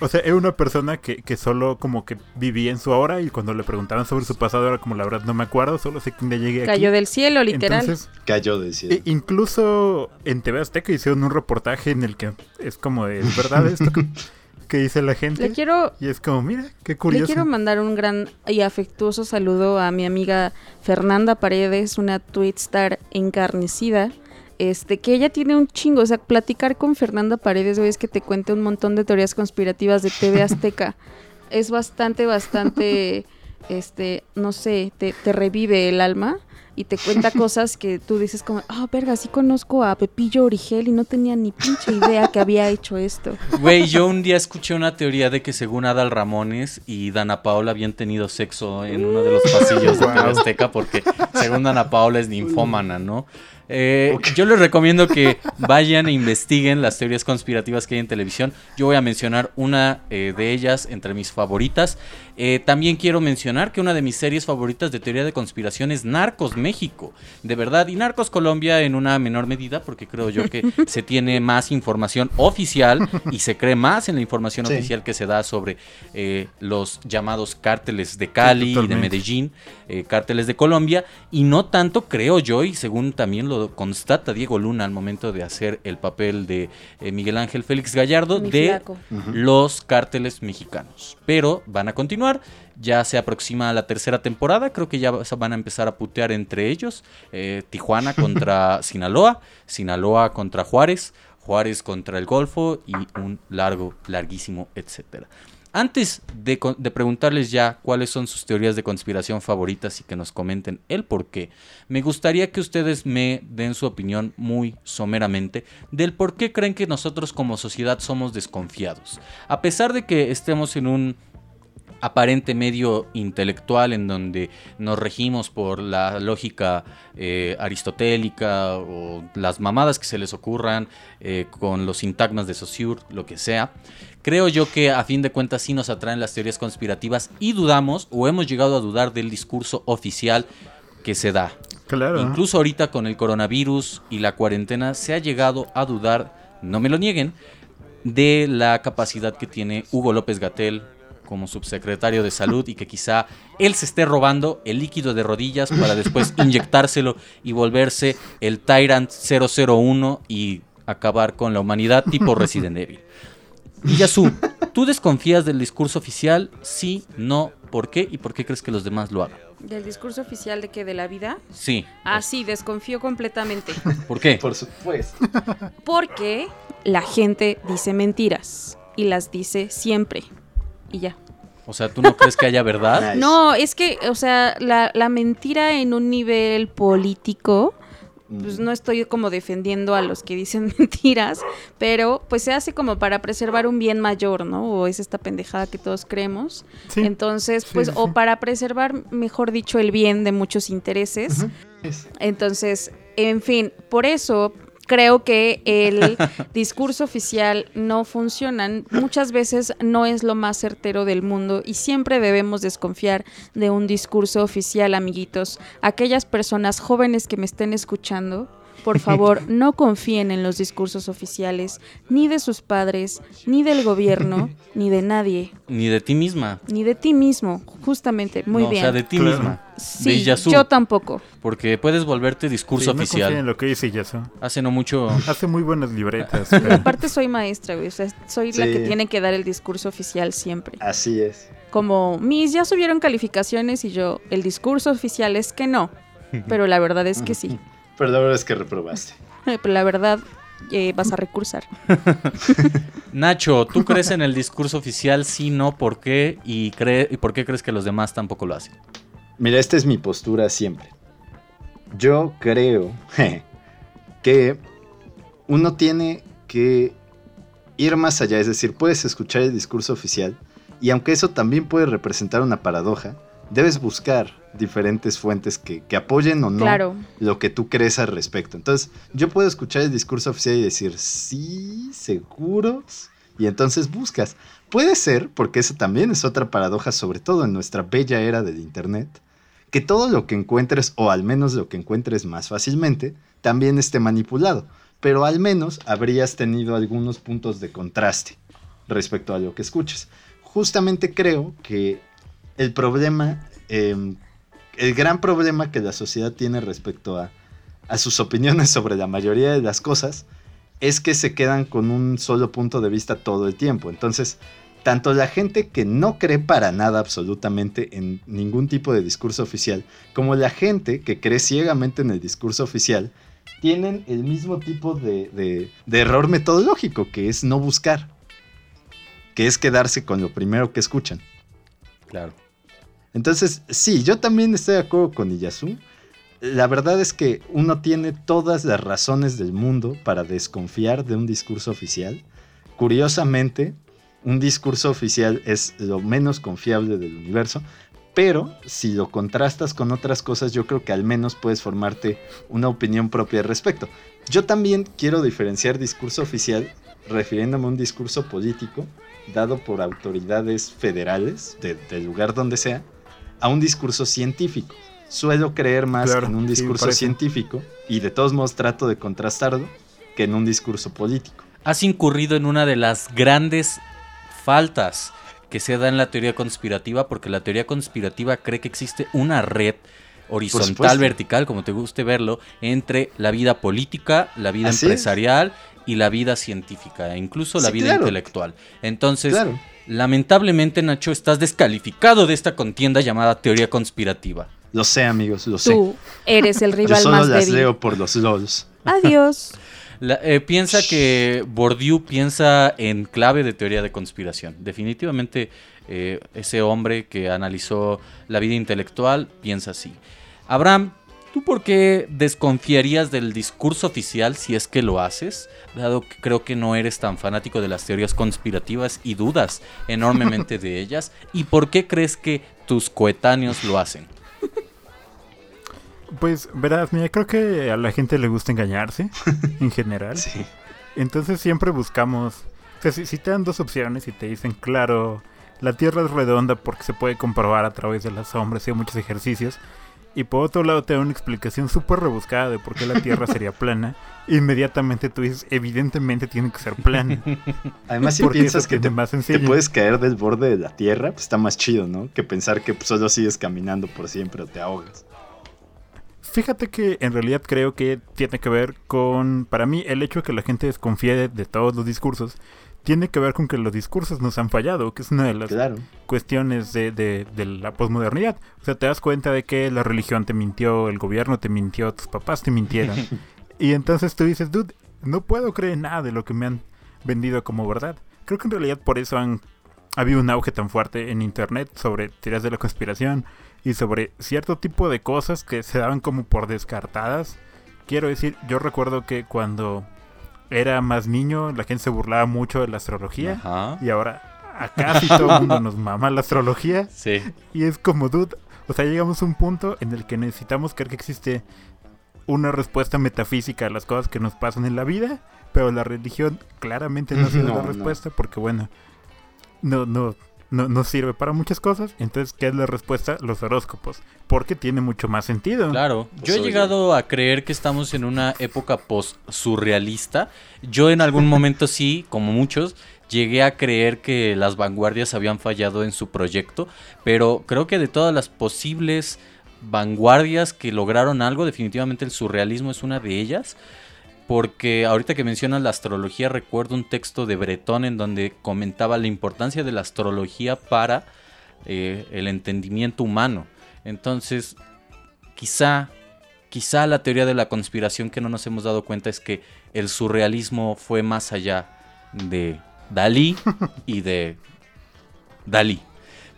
O sea, era una persona que, que solo como que vivía en su hora, y cuando le preguntaban sobre su pasado era como, la verdad no me acuerdo, solo sé que un día llegué aquí. Cayó del cielo, literal. Entonces, Cayó de cielo. e- incluso en TV Azteca hicieron un reportaje en el que es como de, ¿es verdad esto que, que dice la gente? Le quiero, Y es como, mira, qué le curioso. quiero mandar un gran y afectuoso saludo a mi amiga Fernanda Paredes, una twitstar encarnecida. Este, que ella tiene un chingo, o sea, platicar con Fernanda Paredes, güey, es que te cuente un montón de teorías conspirativas de TV Azteca. (laughs) es bastante, bastante, este, no sé, te, te revive el alma y te cuenta (laughs) cosas que tú dices como, ah, verga, sí conozco a Pepillo Origel y no tenía ni pinche idea que había hecho esto. Güey, yo un día escuché una teoría de que según Adal Ramones y Dana Paola habían tenido sexo en uno de los pasillos de (laughs) TV Azteca porque según Dana Paola es ninfómana, ¿no? Eh, Yo les recomiendo que vayan e investiguen las teorías conspirativas que hay en televisión. Yo voy a mencionar una eh, de ellas entre mis favoritas. Eh, también quiero mencionar que una de mis series favoritas de teoría de conspiración es Narcos México. De verdad, y Narcos Colombia en una menor medida, porque creo yo que (laughs) se tiene más información oficial y se cree más en la información Sí. oficial que se da sobre los llamados cárteles de Cali y de. Medellín, cárteles de Colombia, y no tanto creo yo, y según también lo constata Diego Luna al momento de hacer el papel de eh, Miguel Ángel Félix Gallardo, Mi de flaco. los cárteles mexicanos. Pero van a continuar, ya se aproxima la tercera temporada, creo que ya van a empezar a putear entre ellos. eh, Tijuana (laughs) contra Sinaloa, Sinaloa contra Juárez, Juárez contra el Golfo y un largo, larguísimo, etcétera. Antes de, preguntarles ya cuáles son sus teorías de conspiración favoritas y que nos comenten el por qué, me gustaría que ustedes me den su opinión muy someramente del por qué creen que nosotros como sociedad somos desconfiados. A pesar de que estemos en un aparente medio intelectual en donde nos regimos por la lógica eh, aristotélica o las mamadas que se les ocurran eh, con los sintagmas de Saussure, lo que sea. Creo yo que a fin de cuentas sí nos atraen las teorías conspirativas y dudamos o hemos llegado a dudar del discurso oficial que se da. Claro. Incluso ahorita con el coronavirus y la cuarentena se ha llegado a dudar, no me lo nieguen, de la capacidad que tiene Hugo López Gatel como subsecretario de salud y que quizá él se esté robando el líquido de rodillas para después (laughs) inyectárselo y volverse el Tyrant 001 y acabar con la humanidad tipo Resident Evil. Y Yasu, ¿tú desconfías del discurso oficial? Sí, no, ¿por qué? ¿Y por qué crees que los demás lo hagan? ¿Del discurso oficial de que de la vida? Sí. Ah, sí, desconfío completamente. ¿Por qué? Por supuesto. Porque la gente dice mentiras y las dice siempre. Y ya. O sea, ¿tú no crees que haya verdad? (laughs) No, es que, o sea, la, la mentira en un nivel político, pues no estoy como defendiendo a los que dicen (laughs) mentiras, pero pues se hace como para preservar un bien mayor, ¿no? O es esta pendejada que todos creemos. Sí. Entonces, pues, sí, o para preservar, mejor dicho, el bien de muchos intereses. Es- Entonces, en fin, por eso creo que el (laughs) discurso oficial no funciona. Muchas veces no es lo más certero del mundo y siempre debemos desconfiar de un discurso oficial, amiguitos. Aquellas personas jóvenes que me estén escuchando, por (laughs) favor, no confíen en los discursos oficiales, ni de sus padres, ni del gobierno, (laughs) ni de nadie, Ni de ti misma. ni de ti mismo, justamente. Muy No, bien. O sea, de ti Claro. misma. de Sí, Yasu. yo tampoco. Porque puedes volverte discurso Sí, no confíen en oficial. lo que dice Yasu. Hace no mucho. (laughs) Hace muy buenas libretas. pero- Aparte soy maestra, güey. O sea, soy la que tiene que dar el discurso oficial siempre. Así es. Como, mis ya subieron calificaciones y yo, el discurso oficial es que no. Pero la verdad es que sí. Pero la verdad es que reprobaste. Pero la verdad eh, vas a recursar. (laughs) Nacho, ¿tú (laughs) crees en el discurso oficial? Sí, no, ¿por qué? ¿Y, cree, ¿Y por qué crees que los demás tampoco lo hacen? Mira, esta es mi postura siempre. Yo creo (laughs) que uno tiene que ir más allá, es decir, puedes escuchar el discurso oficial y aunque eso también puede representar una paradoja, debes buscar diferentes fuentes que, que apoyen o no Claro. lo que tú crees al respecto. Entonces, yo puedo escuchar el discurso oficial y decir, sí, seguros, y entonces buscas. Puede ser, porque eso también es otra paradoja, sobre todo en nuestra bella era del Internet, que todo lo que encuentres, o al menos lo que encuentres más fácilmente, también esté manipulado. Pero al menos habrías tenido algunos puntos de contraste respecto a lo que escuches. Justamente creo que el problema, eh, el gran problema que la sociedad tiene respecto a, a sus (laughs) opiniones sobre la mayoría de las cosas es que se quedan con un solo punto de vista todo el tiempo. Entonces, tanto la gente que no cree para nada absolutamente en ningún tipo de discurso oficial, como la gente que cree ciegamente en el discurso oficial, tienen el mismo tipo de, de- de error metodológico, que es no buscar, que es quedarse con lo primero que escuchan. Claro. Entonces, sí, yo también estoy de acuerdo con Iyasu. La verdad es que uno tiene todas las razones del mundo para desconfiar de un discurso oficial. Curiosamente, un discurso oficial es lo menos confiable del universo, pero si lo contrastas con otras cosas, yo creo que al menos puedes formarte una opinión propia al respecto. Yo también quiero diferenciar discurso oficial refiriéndome a un discurso político dado por autoridades federales de- del lugar donde sea a un discurso científico. Suelo creer más Claro, en un discurso científico y de todos modos trato de contrastarlo que en un discurso político. Has incurrido en una de las grandes faltas que se da en la teoría conspirativa, porque la teoría conspirativa cree que existe una red horizontal, vertical, como te guste verlo, entre la vida política, la vida Así es. empresarial y la vida científica, e incluso la Sí, vida claro. intelectual. Entonces, Claro. lamentablemente, Nacho, estás descalificado de esta contienda llamada teoría conspirativa. Lo sé, amigos, lo sé. Tú eres el Yo rival solo más las débil. leo por los LOLs. Adiós. (laughs) La- eh, piensa que Bourdieu piensa en clave de teoría de conspiración. Definitivamente eh, ese hombre que analizó la vida intelectual piensa así. Abraham, ¿tú por qué desconfiarías del discurso oficial si es que lo haces? Dado que creo que no eres tan fanático de las teorías conspirativas y dudas enormemente de (laughs) ellas. ¿Y por qué crees que tus coetáneos lo hacen? Pues verás, mira, creo que a la gente le gusta engañarse (laughs) en general. Sí. Entonces siempre buscamos. O sea, si, si te dan dos opciones y te dicen, claro, la Tierra es redonda porque se puede comprobar a través de las sombras y de muchos ejercicios. Y por otro lado te dan una explicación súper rebuscada de por qué la Tierra sería plana. (laughs) Inmediatamente tú dices, evidentemente tiene que ser plana. (laughs) Además, si piensas que te, más puedes caer del borde de la tierra, pues está más chido, ¿no? Que pensar que solo sigues caminando por siempre o te ahogas. Fíjate que en realidad creo que tiene que ver con, para mí, el hecho de que la gente desconfíe de, de todos los discursos, tiene que ver con que los discursos nos han fallado, que es una de las Claro. cuestiones de, de- de la posmodernidad. O sea, te das cuenta de que la religión te mintió, el gobierno te mintió, tus papás te mintieron. (laughs) y entonces tú dices, dude, no puedo creer nada de lo que me han vendido como verdad. Creo que en realidad por eso han ha habido un auge tan fuerte en internet sobre teorías de la conspiración y sobre cierto tipo de cosas que se daban como por descartadas. Quiero decir, yo recuerdo que cuando era más niño la gente se burlaba mucho de la astrología Ajá. y ahora a casi todo el mundo nos mama la astrología (laughs) Sí. y es como, dude, o sea, llegamos a un punto en el que necesitamos creer que existe una respuesta metafísica a las cosas que nos pasan en la vida, pero la religión claramente no ha sido No, la no. respuesta porque, bueno, no, no, no, no sirve para muchas cosas. Entonces, ¿qué es la respuesta? Los horóscopos, porque tiene mucho más sentido. Claro, yo he llegado a creer que estamos en una época post-surrealista. Yo en algún (laughs) momento sí, como muchos, llegué a creer que las vanguardias habían fallado en su proyecto, pero creo que de todas las posibles vanguardias que lograron algo, definitivamente el surrealismo es una de ellas. Porque ahorita que mencionas la astrología, recuerdo un texto de Bretón en donde comentaba la importancia de la astrología para eh, el entendimiento humano. Entonces, quizá, quizá la teoría de la conspiración que no nos hemos dado cuenta es que el surrealismo fue más allá de Dalí y de Dalí.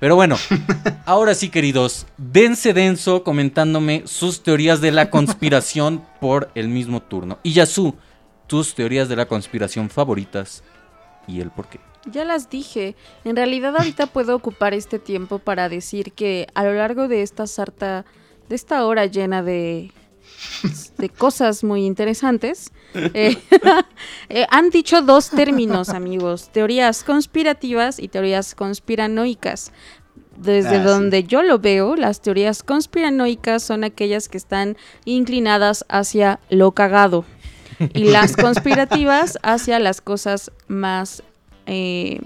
Pero bueno, ahora sí, queridos, dense denso comentándome sus teorías de la conspiración (laughs) por el mismo turno. Y Yasu, tus teorías de la conspiración favoritas y el por qué. Ya las dije. En realidad ahorita (laughs) puedo ocupar este tiempo para decir que a lo largo de esta sarta, de esta hora llena de, de cosas muy interesantes, eh, (laughs) eh, han dicho dos términos, amigos, teorías conspirativas y teorías conspiranoicas. Desde Ah, sí. donde yo lo veo, las teorías conspiranoicas son aquellas que están inclinadas hacia lo cagado y las (laughs) conspirativas hacia las cosas más eh,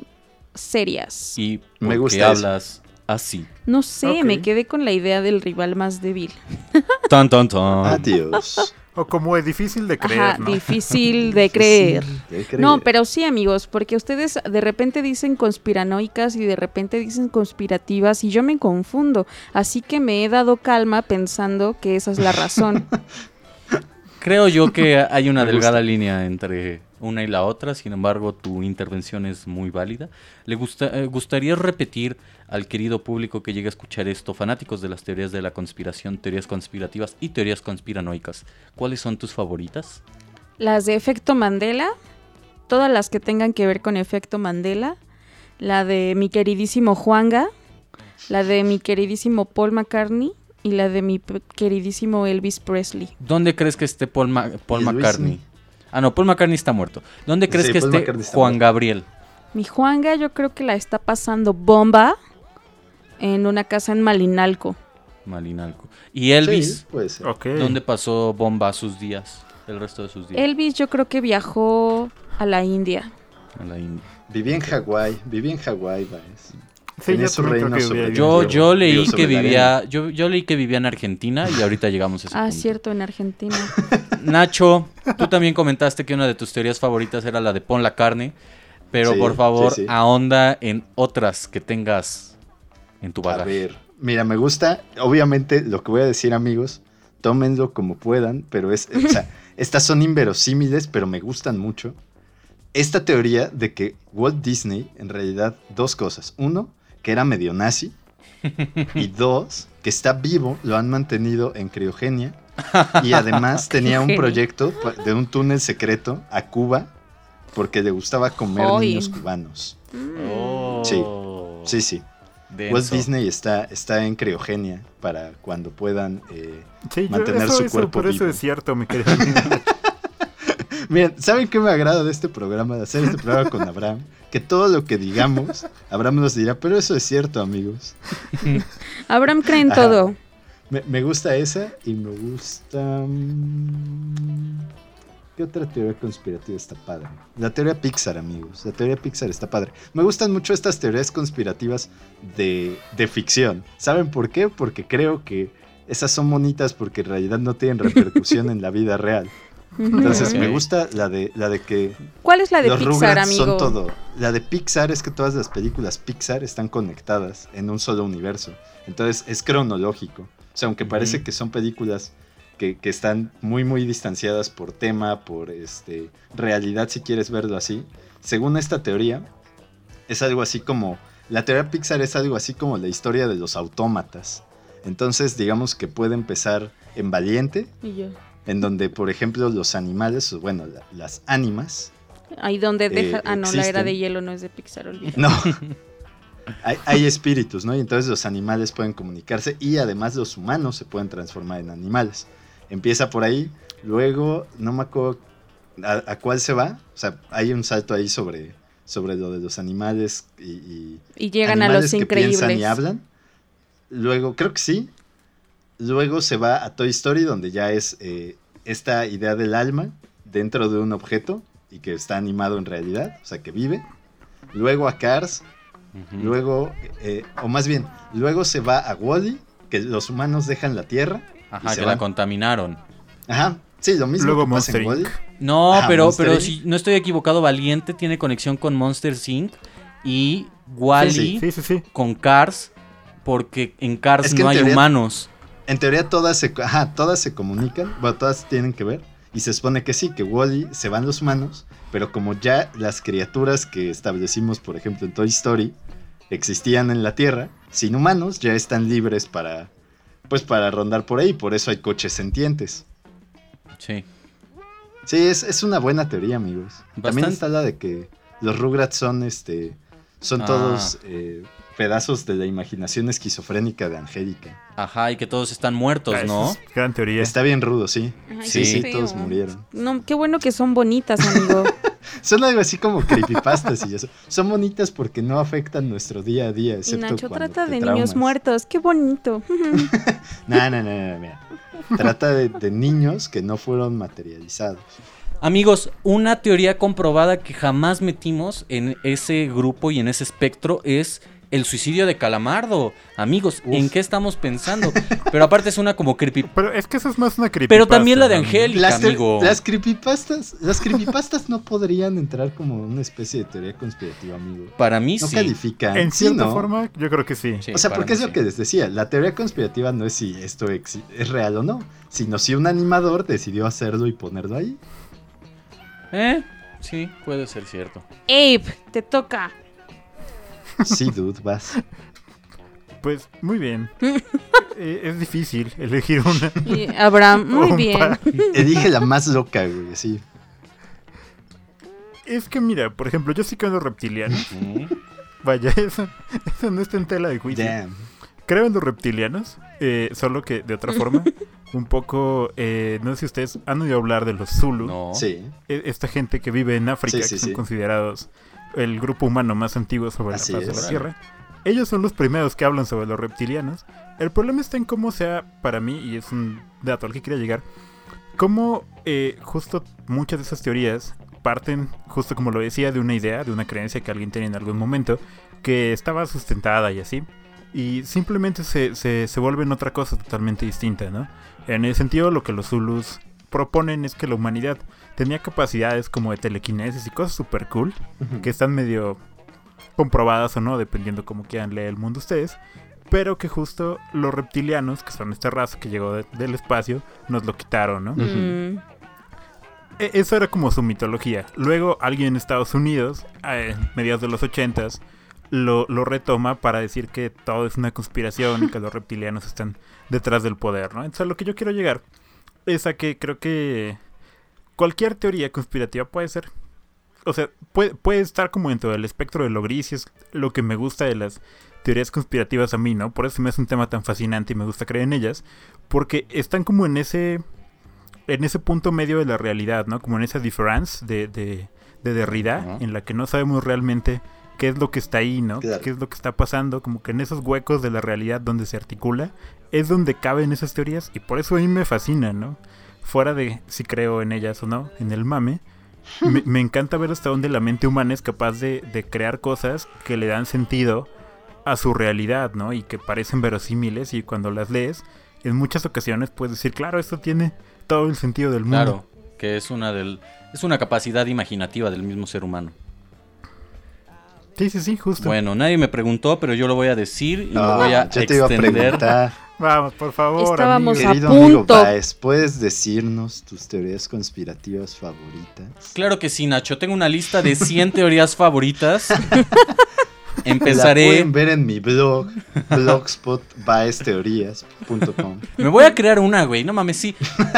serias. Y Me gusta hablas así. No sé, me quedé con la idea del rival más débil. (laughs) Tan, tan, tan. Adiós. O como es difícil de creer, Ajá, ¿no? difícil (laughs) de creer. De creer. No, pero sí, amigos, porque ustedes de repente dicen conspiranoicas y de repente dicen conspirativas y yo me confundo. Así que me he dado calma pensando que esa es la razón. (laughs) Creo yo que hay una delgada línea entre una y la otra, sin embargo tu intervención es muy válida. ¿Le gusta, eh, gustaría repetir al querido público que llegue a escuchar esto, fanáticos de las teorías de la conspiración, teorías conspirativas y teorías conspiranoicas? ¿Cuáles son tus favoritas? Las de efecto Mandela, todas las que tengan que ver con efecto Mandela, la de mi queridísimo Juanga, la de mi queridísimo Paul McCartney y la de mi queridísimo Elvis Presley. ¿Dónde crees que esté Paul, Ma- Paul Y McCartney? Ah, no, Paul McCartney está muerto. ¿Dónde crees Sí, que Paul esté Juan muerto. Gabriel? Mi Juanga yo creo que la está pasando bomba en una casa en Malinalco. Malinalco. ¿Y Elvis? Sí, puede ser. ¿Dónde pasó Bomba sus días? El resto de sus días. Elvis yo creo que viajó a la India. En la India. Viví en Hawái, viví en Hawái. Sí, yo que. Yo, leí que la vivía, yo, yo leí que vivía en Argentina y ahorita llegamos a ese Ah, punto. cierto, en Argentina. (laughs) Nacho, tú también comentaste que una de tus teorías favoritas era la de pon la carne, pero Sí, por favor sí, sí. ahonda en otras que tengas en tu A bagaje. ver, mira, me gusta. Obviamente, lo que voy a decir, amigos, tómenlo como puedan, pero es. O sea, (laughs) estas son inverosímiles, pero me gustan mucho. Esta teoría de que Walt Disney, en realidad, dos cosas. Uno, que era medio nazi. (laughs) Y dos, que está vivo, lo han mantenido en criogenia. Y además (laughs) tenía un proyecto de un túnel secreto a Cuba porque le gustaba comer niños cubanos. Oh, Sí, sí. denso. Walt Disney está, está en criogenia para cuando puedan. eh, Sí, yo- mantener eso, su eso, cuerpo eso vivo. es cierto, mi querido amigo. (laughs) Miren, ¿saben qué me agrada de este programa? De hacer este programa con Abraham. Que todo lo que digamos, Abraham nos dirá, pero eso es cierto, amigos. Abraham cree en Ajá. todo. Me, me gusta esa y me gusta. mm, ¿Qué otra teoría conspirativa está padre? La teoría Pixar, amigos. La teoría Pixar está padre. Me gustan mucho estas teorías conspirativas de, de ficción. ¿Saben por qué? Porque creo que esas son bonitas porque en realidad no tienen repercusión en la vida real. Entonces me gusta la de, la de que ¿Cuál es la de los Pixar, amigo? son todo. La de Pixar es que todas las películas Pixar están conectadas en un solo universo. Entonces es cronológico. O sea, aunque parece que son películas que, que están muy, muy distanciadas por tema, por este realidad, si quieres verlo así. Según esta teoría, es algo así como. La teoría Pixar es algo así como la historia de los autómatas. Entonces, digamos que puede empezar en Valiente, Y yo. En donde, por ejemplo, los animales, o bueno, la- las ánimas, Ahí donde deja... Eh, ah, no, la era existen. de hielo no es de Pixar, olvídalo. No. (laughs) hay, hay espíritus, ¿no? Y entonces los animales pueden comunicarse y además los humanos se pueden transformar en animales. Empieza por ahí, luego no me acuerdo a, a cuál se va. O sea, hay un salto ahí sobre, sobre lo de los animales y, y Y llegan a animales los que piensan y hablan. Luego, creo que sí. Luego se va a Toy Story, donde ya es eh, esta idea del alma dentro de un objeto y que está animado en realidad, o sea, que vive. Luego a Cars, luego, eh, o más bien, luego se va a Wally, que los humanos dejan la Tierra. y Ajá, se que van. la contaminaron. Ajá, sí, lo mismo Luego que pasa en. Inc. No, Ajá, pero, Monster pero Inc. si no estoy equivocado, Valiente tiene conexión con Monster Inc. y Wally Sí, sí, sí. con Cars, porque en Cars Es que no en hay teoría- humanos. En teoría todas se, ajá, todas se comunican, bueno, todas tienen que ver. Y se supone que sí, que Wally se van los humanos, pero como ya las criaturas que establecimos, por ejemplo, en Toy Story, existían en la Tierra, sin humanos, ya están libres para, pues, para rondar por ahí. Por eso hay coches sentientes. Sí. Sí, es, es una buena teoría, amigos. También está la de que los Rugrats son este. Son Ah. todos eh, pedazos de la imaginación esquizofrénica de Angélica. Ajá, y que todos están muertos, Ah, ¿no? es gran teoría. Está bien rudo, sí. Ay, sí, todos murieron. No, qué bueno que son bonitas, amigo. (laughs) Son algo así como creepypastas y eso. Son bonitas porque no afectan nuestro día a día, y excepto Nacho cuando trata te de niños muertos. Qué bonito. (laughs) No, no, no, no, mira. Trata de, de niños que no fueron materializados. Amigos, una teoría comprobada que jamás metimos en ese grupo y en ese espectro es el suicidio de Calamardo. Amigos, ¿en qué estamos pensando? (laughs) Pero aparte es una como creepy. Pero es que eso es más una creepypasta. Pero también la de. Angélica, Las, amigo. las creepypastas, las creepypastas no podrían entrar como una especie de teoría conspirativa, amigo. Para mí No sí. califican. En Sí, cierta ¿no? forma, yo creo que sí. Sí, O sea, porque es lo sí. que les decía, la teoría conspirativa no es si esto exi- es real o no, sino si un animador decidió hacerlo y ponerlo ahí. ¿Eh? Sí, puede ser cierto. Abe, te toca. Sí, dude, vas. Pues muy bien. (laughs) Eh, es difícil elegir una. Y Abraham, (laughs) muy un bien. par. Elige la más loca, güey, así. Es que mira, por ejemplo, yo sí creo en los reptilianos. Vaya, eso, eso no está en tela de juicio. Damn. Creo en los reptilianos, eh, solo que de otra forma. (laughs) un poco, eh, no sé si ustedes han oído hablar de los Zulu. No. Sí, E- Esta gente que vive en África, Sí, sí, que son sí. considerados el grupo humano más antiguo sobre Así la faz de la Tierra. Ellos son los primeros que hablan sobre los reptilianos. El problema está en cómo sea, para mí, y es un dato al que quería llegar, cómo eh, justo muchas de esas teorías parten, justo como lo decía, de una idea, de una creencia que alguien tenía en algún momento, que estaba sustentada y así. Y simplemente se, se, se vuelven otra cosa totalmente distinta, ¿no? En el sentido, lo que los Zulus proponen es que la humanidad tenía capacidades como de telequinesis y cosas super cool, que están medio comprobadas o no, dependiendo cómo quieran leer el mundo ustedes, pero que justo los reptilianos, que son esta raza que llegó de- del espacio, nos lo quitaron, ¿no? E- Eso era como su mitología. Luego alguien en Estados Unidos, eh, mediados de los ochentas, lo, lo retoma para decir que todo es una conspiración y que los reptilianos están detrás del poder, ¿no? Entonces a lo que yo quiero llegar es a que creo que cualquier teoría conspirativa puede ser. O sea, puede, puede estar como dentro del espectro de lo gris y es lo que me gusta de las teorías conspirativas a mí, ¿no? Por eso me es un tema tan fascinante y me gusta creer en ellas. Porque están como en ese en ese punto medio de la realidad, ¿no? Como en esa difference de, de, de Derrida, Ajá. en la que no sabemos realmente qué es lo que está ahí, ¿no? Claro. ¿Qué es lo que está pasando? Como que en esos huecos de la realidad donde se articula, es donde caben esas teorías y por eso a mí me fascina, ¿no? Fuera de si creo en ellas o no, en el mame, me, encanta ver hasta dónde la mente humana es capaz de, de crear cosas que le dan sentido a su realidad, ¿no? Y que parecen verosímiles y cuando las lees, en muchas ocasiones puedes decir, claro, esto tiene todo el sentido del mundo. Claro, que es una del es una capacidad imaginativa del mismo ser humano. Sí, sí, sí, justo. Bueno, nadie me preguntó, pero yo lo voy a decir y No, lo voy a yo te iba a extender. preguntar, Vamos, por favor. Estábamos amigo. a querido amigo punto. Baez, ¿puedes decirnos tus teorías conspirativas favoritas? Claro que sí, Nacho. Tengo una lista de 100 (laughs) teorías favoritas. La Empezaré. pueden ver en mi blog, blogspotbaesteorías.com. Me voy a crear una, güey. No mames, sí.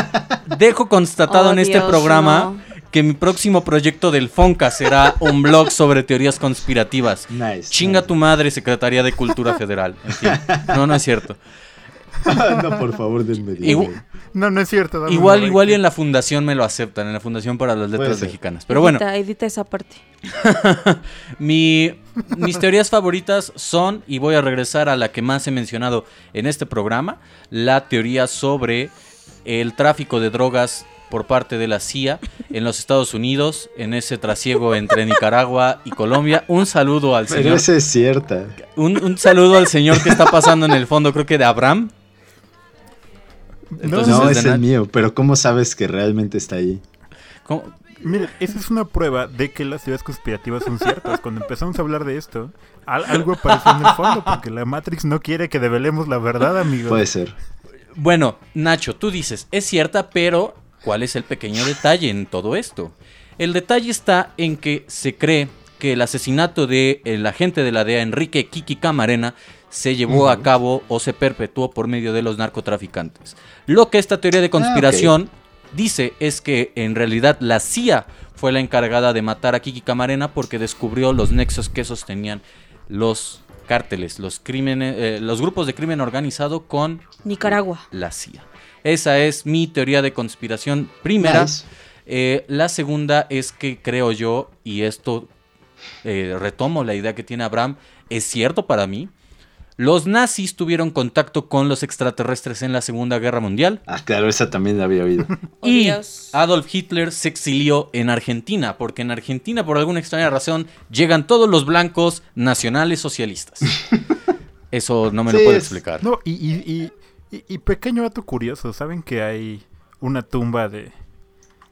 (laughs) Dejo constatado Oh, en este Dios, programa no. Que mi próximo proyecto del Fonca será un blog sobre teorías conspirativas. (laughs) Nice. Chinga nice. tu madre, Secretaría de Cultura Federal. En fin. No, no es cierto. (laughs) no, por favor. Igu- No, no es cierto. Igual, igual y en la fundación me lo aceptan, en la Fundación para las Letras. Mexicanas. Pero bueno, Edita, edita esa parte. (laughs) mi, mis teorías favoritas son, y voy a regresar a la que más he mencionado en este programa, la teoría sobre el tráfico de drogas por parte de la CIA en los Estados Unidos, en ese trasiego entre Nicaragua y Colombia. Un saludo al Pero señor. esa es cierta. Un, un saludo al señor que está pasando en el fondo, creo que de Abraham. Entonces, no, es el mío, pero ¿cómo sabes que realmente está ahí? ¿Cómo? Mire, esa es una prueba de que las teorías conspirativas son ciertas. Cuando empezamos a hablar de esto, al- algo apareció en el fondo, porque la Matrix no quiere que develemos la verdad, amigos. Puede ser. Bueno, Nacho, tú dices, es cierta, pero ¿cuál es el pequeño detalle en todo esto? El detalle está en que se cree que el asesinato del el agente de la DEA, Enrique Kiki Camarena, se llevó a cabo o se perpetuó por medio de los narcotraficantes. Lo que esta teoría de conspiración dice es que en realidad la CIA fue la encargada de matar a Kiki Camarena porque descubrió los nexos que sostenían los cárteles, los crímenes, eh, los grupos de crimen organizado con Nicaragua. la CIA. Esa es mi teoría de conspiración primera. Nice. Eh, la segunda es que creo yo, y esto eh, retomo la idea que tiene Abraham, es cierto para mí. Los nazis tuvieron contacto con los extraterrestres en la Segunda Guerra Mundial Ah, claro, esa también la había oído. (laughs) Oh, y. Adolf Hitler se exilió en Argentina, porque en Argentina por alguna extraña razón llegan todos los blancos nacionales socialistas. (laughs) Eso no me lo puede es- explicar. No, y, y, y, y- y pequeño dato curioso, ¿saben que hay una tumba de,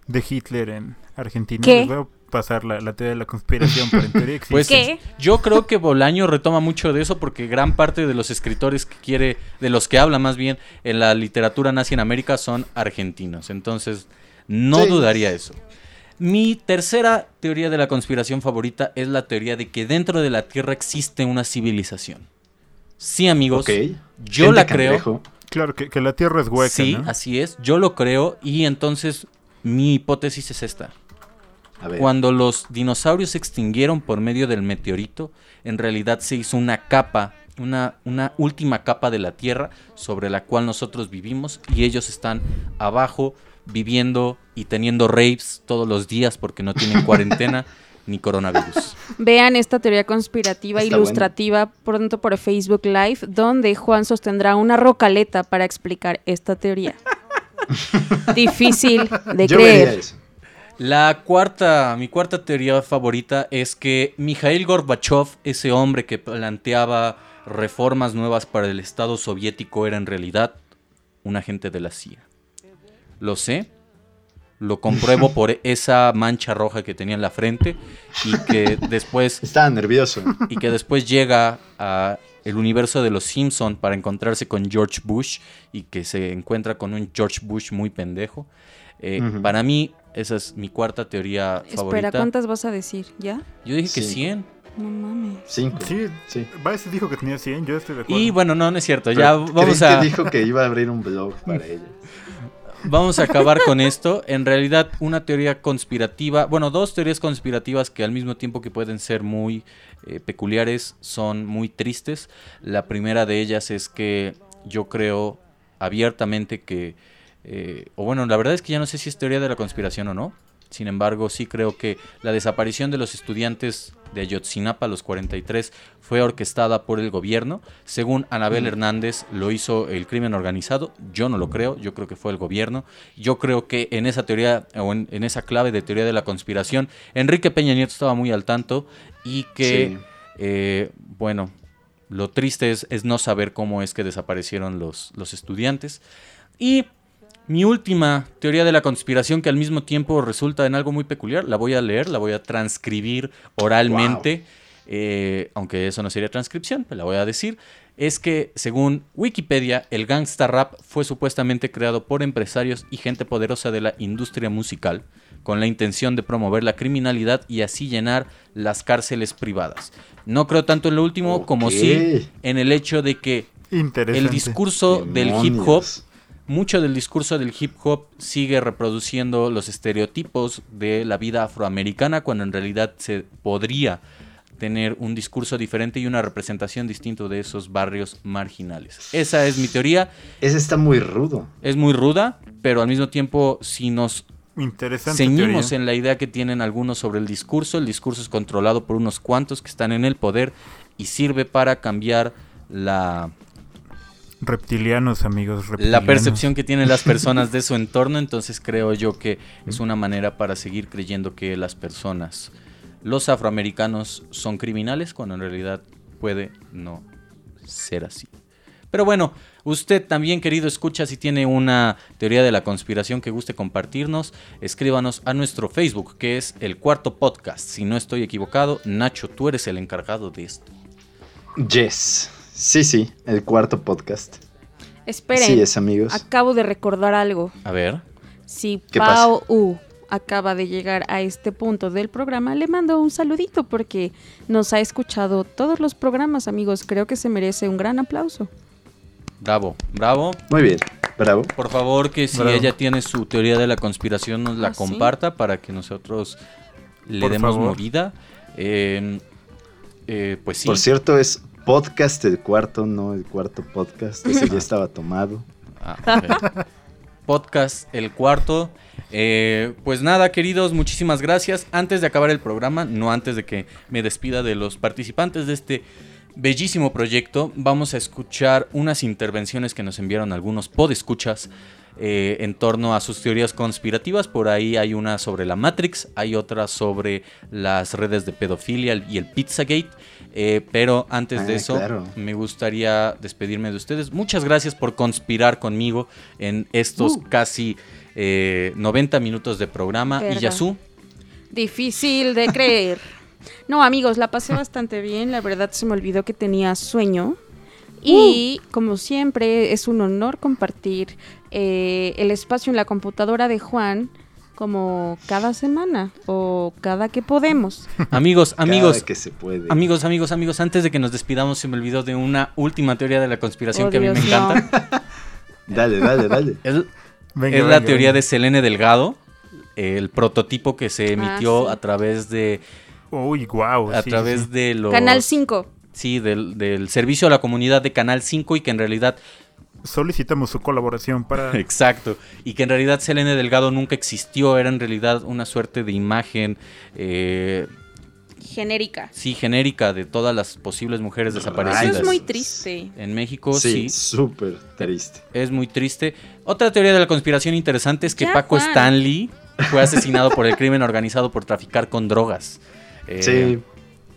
de Hitler en Argentina? ¿Qué? Les voy a pasar la, la teoría de la conspiración, pero en (laughs) teoría existe. Pues ¿Qué? yo creo que Bolaño retoma mucho de eso porque gran parte de los escritores que quiere, de los que habla más bien en la literatura nazi en América son argentinos. Entonces, no Sí. dudaría eso. Mi tercera teoría de la conspiración favorita es la teoría de que dentro de la Tierra existe una civilización. Sí, amigos, ok. yo Gente la creo. cangrejo. Claro, que, que la Tierra es hueca, sí, ¿no? así es, yo lo creo y entonces mi hipótesis es esta. A ver. Cuando los dinosaurios se extinguieron por medio del meteorito, en realidad se hizo una capa, una, una última capa de la Tierra sobre la cual nosotros vivimos y ellos están abajo viviendo y teniendo raves todos los días porque no tienen (laughs) cuarentena ni coronavirus. (laughs) Vean esta teoría conspirativa Está ilustrativa pronto por Facebook Live, donde Juan sostendrá una rocaleta para explicar esta teoría. (laughs) Difícil de Yo creer. La cuarta, mi cuarta teoría favorita es que Mikhail Gorbachev, ese hombre que planteaba reformas nuevas para el Estado soviético, era en realidad un agente de la CIA. Lo sé, lo compruebo por esa mancha roja que tenía en la frente y que (laughs) después Estaba nervioso. y que después llega a el universo de los Simpson para encontrarse con George Bush y que se encuentra con un George Bush muy pendejo. Eh, Ujú. Para mí esa es mi cuarta teoría Espera, favorita. ¿cuántas vas a decir? ¿Ya? Yo dije que Sí. 100. No mames. Cinco. Sí, Sí. Vice dijo que tenía 100, yo estoy de acuerdo. Y bueno, no, no es cierto. Ya Pero vamos creí a, que dijo que iba a abrir un blog para (laughs) ella. Vamos a acabar con esto. En realidad, una teoría conspirativa, bueno, dos teorías conspirativas que al mismo tiempo que pueden ser muy eh, peculiares, son muy tristes. La primera de ellas es que yo creo abiertamente que, eh, o bueno, la verdad es que ya no sé si es teoría de la conspiración o no. Sin embargo, sí creo que la desaparición de los estudiantes de Ayotzinapa, los 43, fue orquestada por el gobierno. Según Anabel Hernández, lo hizo el crimen organizado. Yo no lo creo, yo creo que fue el gobierno. Yo creo que en esa teoría, o en, en esa clave de teoría de la conspiración, Enrique Peña Nieto estaba muy al tanto y que, Sí. eh, bueno, lo triste es, es no saber cómo es que desaparecieron los, los estudiantes. Y mi última teoría de la conspiración, que al mismo tiempo resulta en algo muy peculiar, la voy a leer, la voy a transcribir oralmente, eh, aunque eso no sería transcripción, pero la voy a decir, es que según Wikipedia, el gangsta rap fue supuestamente creado por empresarios y gente poderosa de la industria musical, con la intención de promover la criminalidad y así llenar las cárceles privadas. No creo tanto en lo último como sí en el hecho de que el discurso del hip hop. Mucho del discurso del hip hop sigue reproduciendo los estereotipos de la vida afroamericana cuando en realidad se podría tener un discurso diferente y una representación distinta de esos barrios marginales. Esa es mi teoría, Ese está muy rudo. es muy ruda, pero al mismo tiempo si nos Interesante. ceñimos teoría. en la idea que tienen algunos sobre el discurso, el discurso es controlado por unos cuantos que están en el poder y sirve para cambiar la Reptilianos, amigos. la reptilianos. percepción que tienen las personas de (laughs) su entorno, entonces creo yo que es una manera para seguir creyendo que las personas, los afroamericanos son criminales cuando en realidad puede no ser así. Pero bueno, usted también, querido escucha, si tiene una teoría de la conspiración que guste compartirnos, escríbanos a nuestro Facebook, que es el cuarto podcast. Si no estoy equivocado, Nacho, tú eres el encargado de esto. Yes. Sí, sí, el cuarto podcast. Esperen, Sí es, amigos. acabo de recordar algo. A ver. Si ¿Qué Pau U acaba de llegar a este punto del programa, le mando un saludito porque nos ha escuchado todos los programas, amigos. Creo que se merece un gran aplauso. Bravo, bravo. Muy bien. Bravo. Por favor, que si Bravo. ella tiene su teoría de la conspiración, nos la Ah, ¿sí? comparta para que nosotros le Por demos favor. movida. Eh, eh, pues sí. Por cierto, es podcast el cuarto, no el cuarto podcast. Ese ya estaba tomado. Ah, ok. Podcast El Cuarto. Eh, pues nada, queridos, muchísimas gracias. Antes de acabar el programa, no antes de que me despida de los participantes de este bellísimo proyecto, vamos a escuchar unas intervenciones que nos enviaron algunos podescuchas eh, en torno a sus teorías conspirativas. Por ahí hay una sobre la Matrix, hay otra sobre las redes de pedofilia y el Pizzagate. Eh, pero antes de Ah, eso, claro. me gustaría despedirme de ustedes. Muchas gracias por conspirar conmigo en estos casi eh, 90 minutos de programa. Verga. Y Yasu, Difícil de creer. (laughs) No, amigos, la pasé bastante bien. La verdad se me olvidó que tenía sueño. Y como siempre, es un honor compartir eh, el espacio en la computadora de Juan como cada semana o cada que podemos. amigos, (laughs) amigos, Cada que se puede. amigos, amigos, amigos, antes de que nos despidamos, se me olvidó de una última teoría de la conspiración Oh, que a mí me encanta. (laughs) Dale, dale, dale. (laughs) Es, Venga, es la venga, teoría venga. de Selene Delgado, el prototipo que se emitió sí. a través de Uy, guau. a sí, través sí. de los Canal 5. Sí, del, del servicio a la comunidad de Canal 5 y que en realidad Solicitamos su colaboración para... (laughs) Exacto. Y que en realidad Selene Delgado nunca existió, era en realidad una suerte de imagen, eh, Genérica. sí, genérica de todas las posibles mujeres Eso desaparecidas. es muy triste. En México, Sí, sí, súper triste. es muy triste. Otra teoría de la conspiración interesante es que Ya, Paco Juan. Stanley fue asesinado por el crimen organizado por traficar con drogas. Eh, Sí,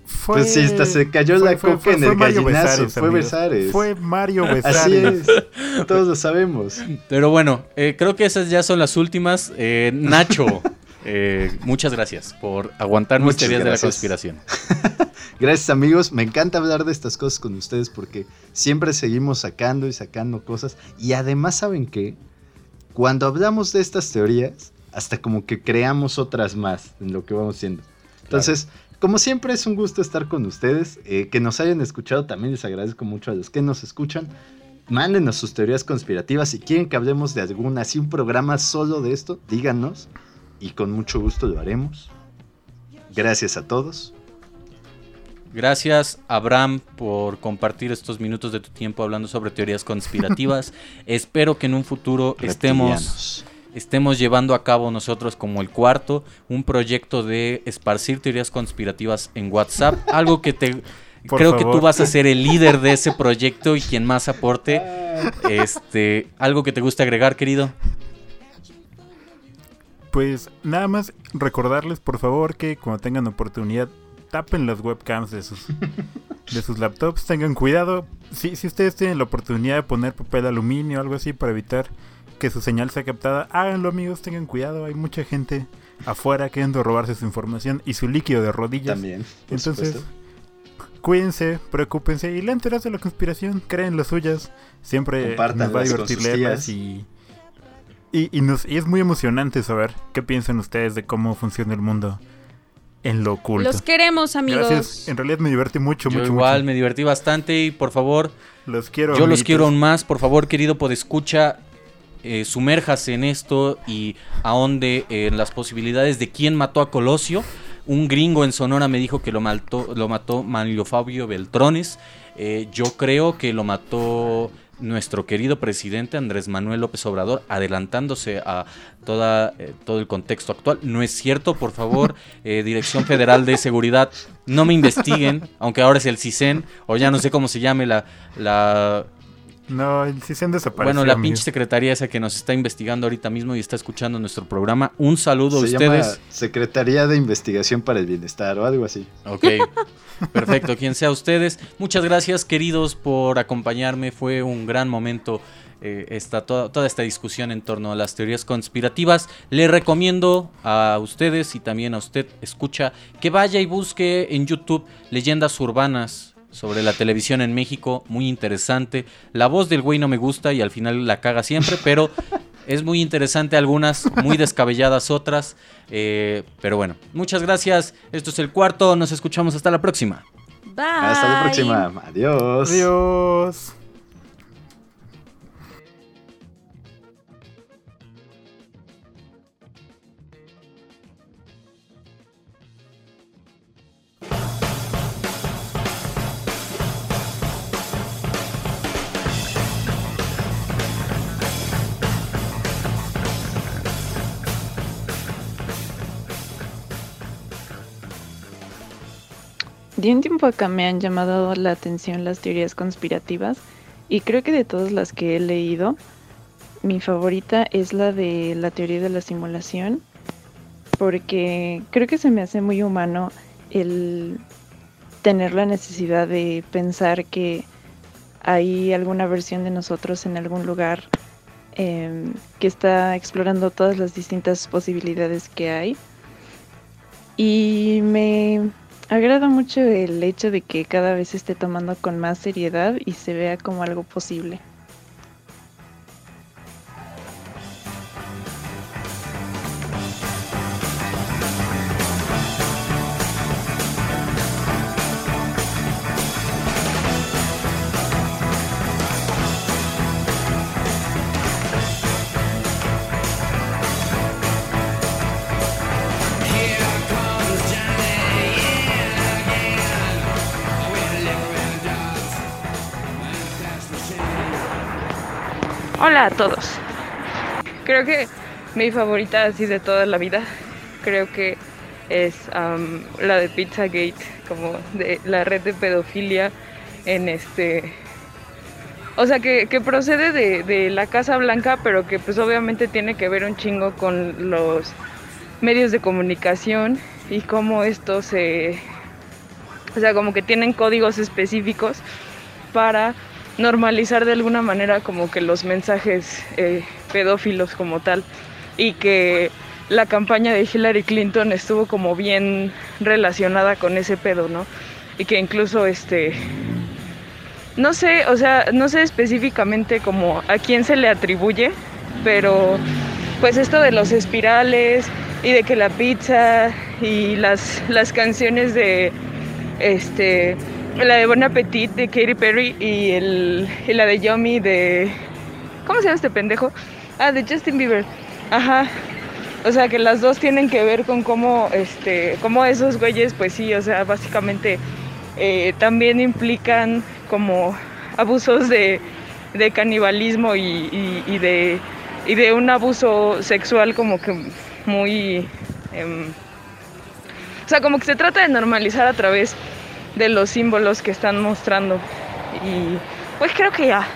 Fue, Pues sí, hasta se cayó la coca en el Mario gallinazo, Besares, fue. Besares. Fue Mario así Besares. es. Todos lo sabemos. Pero bueno, eh, creo que esas ya son las últimas. Eh, Nacho, (laughs) eh, muchas gracias por aguantar mis Muchas teorías gracias. de la conspiración. (laughs) Gracias amigos, me encanta hablar de estas cosas con ustedes porque siempre seguimos sacando y sacando cosas. Y además, ¿saben qué? Cuando hablamos de estas teorías, hasta como que creamos otras más en lo que vamos haciendo. Entonces, como siempre es un gusto estar con ustedes. eh, que nos hayan escuchado, también les agradezco mucho a los que nos escuchan. Mándenos sus teorías conspirativas. Si quieren que hablemos de alguna, así un programa solo de esto, díganos. Y con mucho gusto lo haremos. Gracias a todos. Gracias, Abraham, por compartir estos minutos de tu tiempo hablando sobre teorías conspirativas. (laughs) Espero que en un futuro Reptilianos. estemos llevando a cabo nosotros como el cuarto un proyecto de esparcir teorías conspirativas en WhatsApp. (laughs) Algo que te... Por creo que tú vas a ser el líder de ese (laughs) proyecto y quien más aporte. (laughs) Este, algo que te guste agregar, querido. Pues nada más recordarles, por favor, que cuando tengan oportunidad, tapen las webcams de sus, de sus laptops. Tengan cuidado. Si, si ustedes tienen la oportunidad de poner papel aluminio o algo así para evitar que su señal sea captada, háganlo, amigos. Tengan cuidado. Hay mucha gente afuera queriendo robarse su información y su líquido de rodillas. También. por Entonces, supuesto. cuídense, preocúpense y lean teorías de la conspiración, creen las suyas. Siempre nos va a divertir leerlas y, y, y nos, y es muy emocionante saber qué piensan ustedes de cómo funciona el mundo en lo oculto. Los queremos, amigos. Gracias, en realidad me divertí mucho, Yo mucho, igual mucho. me divertí bastante y por favor, Los quiero. Yo los quiero aún más, por favor, querido podescucha, eh, sumérjase en esto y ahonde en las posibilidades de quién mató a Colosio. Un gringo en Sonora me dijo que lo mató, lo mató Manlio Fabio Beltrones. Eh, yo creo que lo mató nuestro querido presidente Andrés Manuel López Obrador, adelantándose a toda, eh, todo el contexto actual. No es cierto, por favor, (laughs) eh, Dirección Federal de Seguridad, no me investiguen, aunque ahora es el CISEN, o ya no sé cómo se llame la, la No, el CISEN desapareció. bueno, la pinche secretaría esa que nos está investigando ahorita mismo y está escuchando nuestro programa. Un saludo a Se llama ustedes. Secretaría de Investigación para el Bienestar o algo así. Ok, (laughs) perfecto, quien sea ustedes. Muchas gracias, queridos, por acompañarme. Fue un gran momento eh, esta, toda, toda esta discusión en torno a las teorías conspirativas. Le recomiendo a ustedes y también a usted, escucha, que vaya y busque en YouTube leyendas urbanas sobre la televisión en México, muy interesante. La voz del güey no me gusta y al final la caga siempre, (laughs) pero es muy interesante algunas, muy descabelladas otras. eh, pero bueno, muchas gracias. Esto es el cuarto, nos escuchamos hasta la próxima. Bye. Hasta la próxima. Adiós. Adiós. De un tiempo acá me han llamado la atención las teorías conspirativas y creo que de todas las que he leído, mi favorita es la de la teoría de la simulación, porque creo que se me hace muy humano el tener la necesidad de pensar que hay alguna versión de nosotros en algún lugar em, que está explorando todas las distintas posibilidades que hay. Y me agrada mucho el hecho de que cada vez se esté tomando con más seriedad y se vea como algo posible. Todos. Creo que mi favorita así de toda la vida, creo que es la de Pizzagate, como de la red de pedofilia en este... O sea, que, que procede de, de la Casa Blanca, pero que pues obviamente tiene que ver un chingo con los medios de comunicación y cómo estos se... O sea, como que tienen códigos específicos para normalizar de alguna manera como que los mensajes eh, pedófilos como tal y que la campaña de Hillary Clinton estuvo como bien relacionada con ese pedo, ¿no? Y que incluso este no sé, o sea, no sé específicamente como a quién se le atribuye, pero pues esto de los espirales y de que la pizza y las, las canciones de este la de Bon Appetit de Katy Perry y, el, y la de Yomi de ¿cómo se llama este pendejo? Ah, de Justin Bieber. Ajá. O sea, que las dos tienen que ver con cómo este cómo esos güeyes pues sí, o sea, básicamente eh, también implican como abusos de, de canibalismo y, y- de, y de un abuso sexual como que muy... em, o sea, como que se trata de normalizar a través de los símbolos que están mostrando. Y pues creo que ya.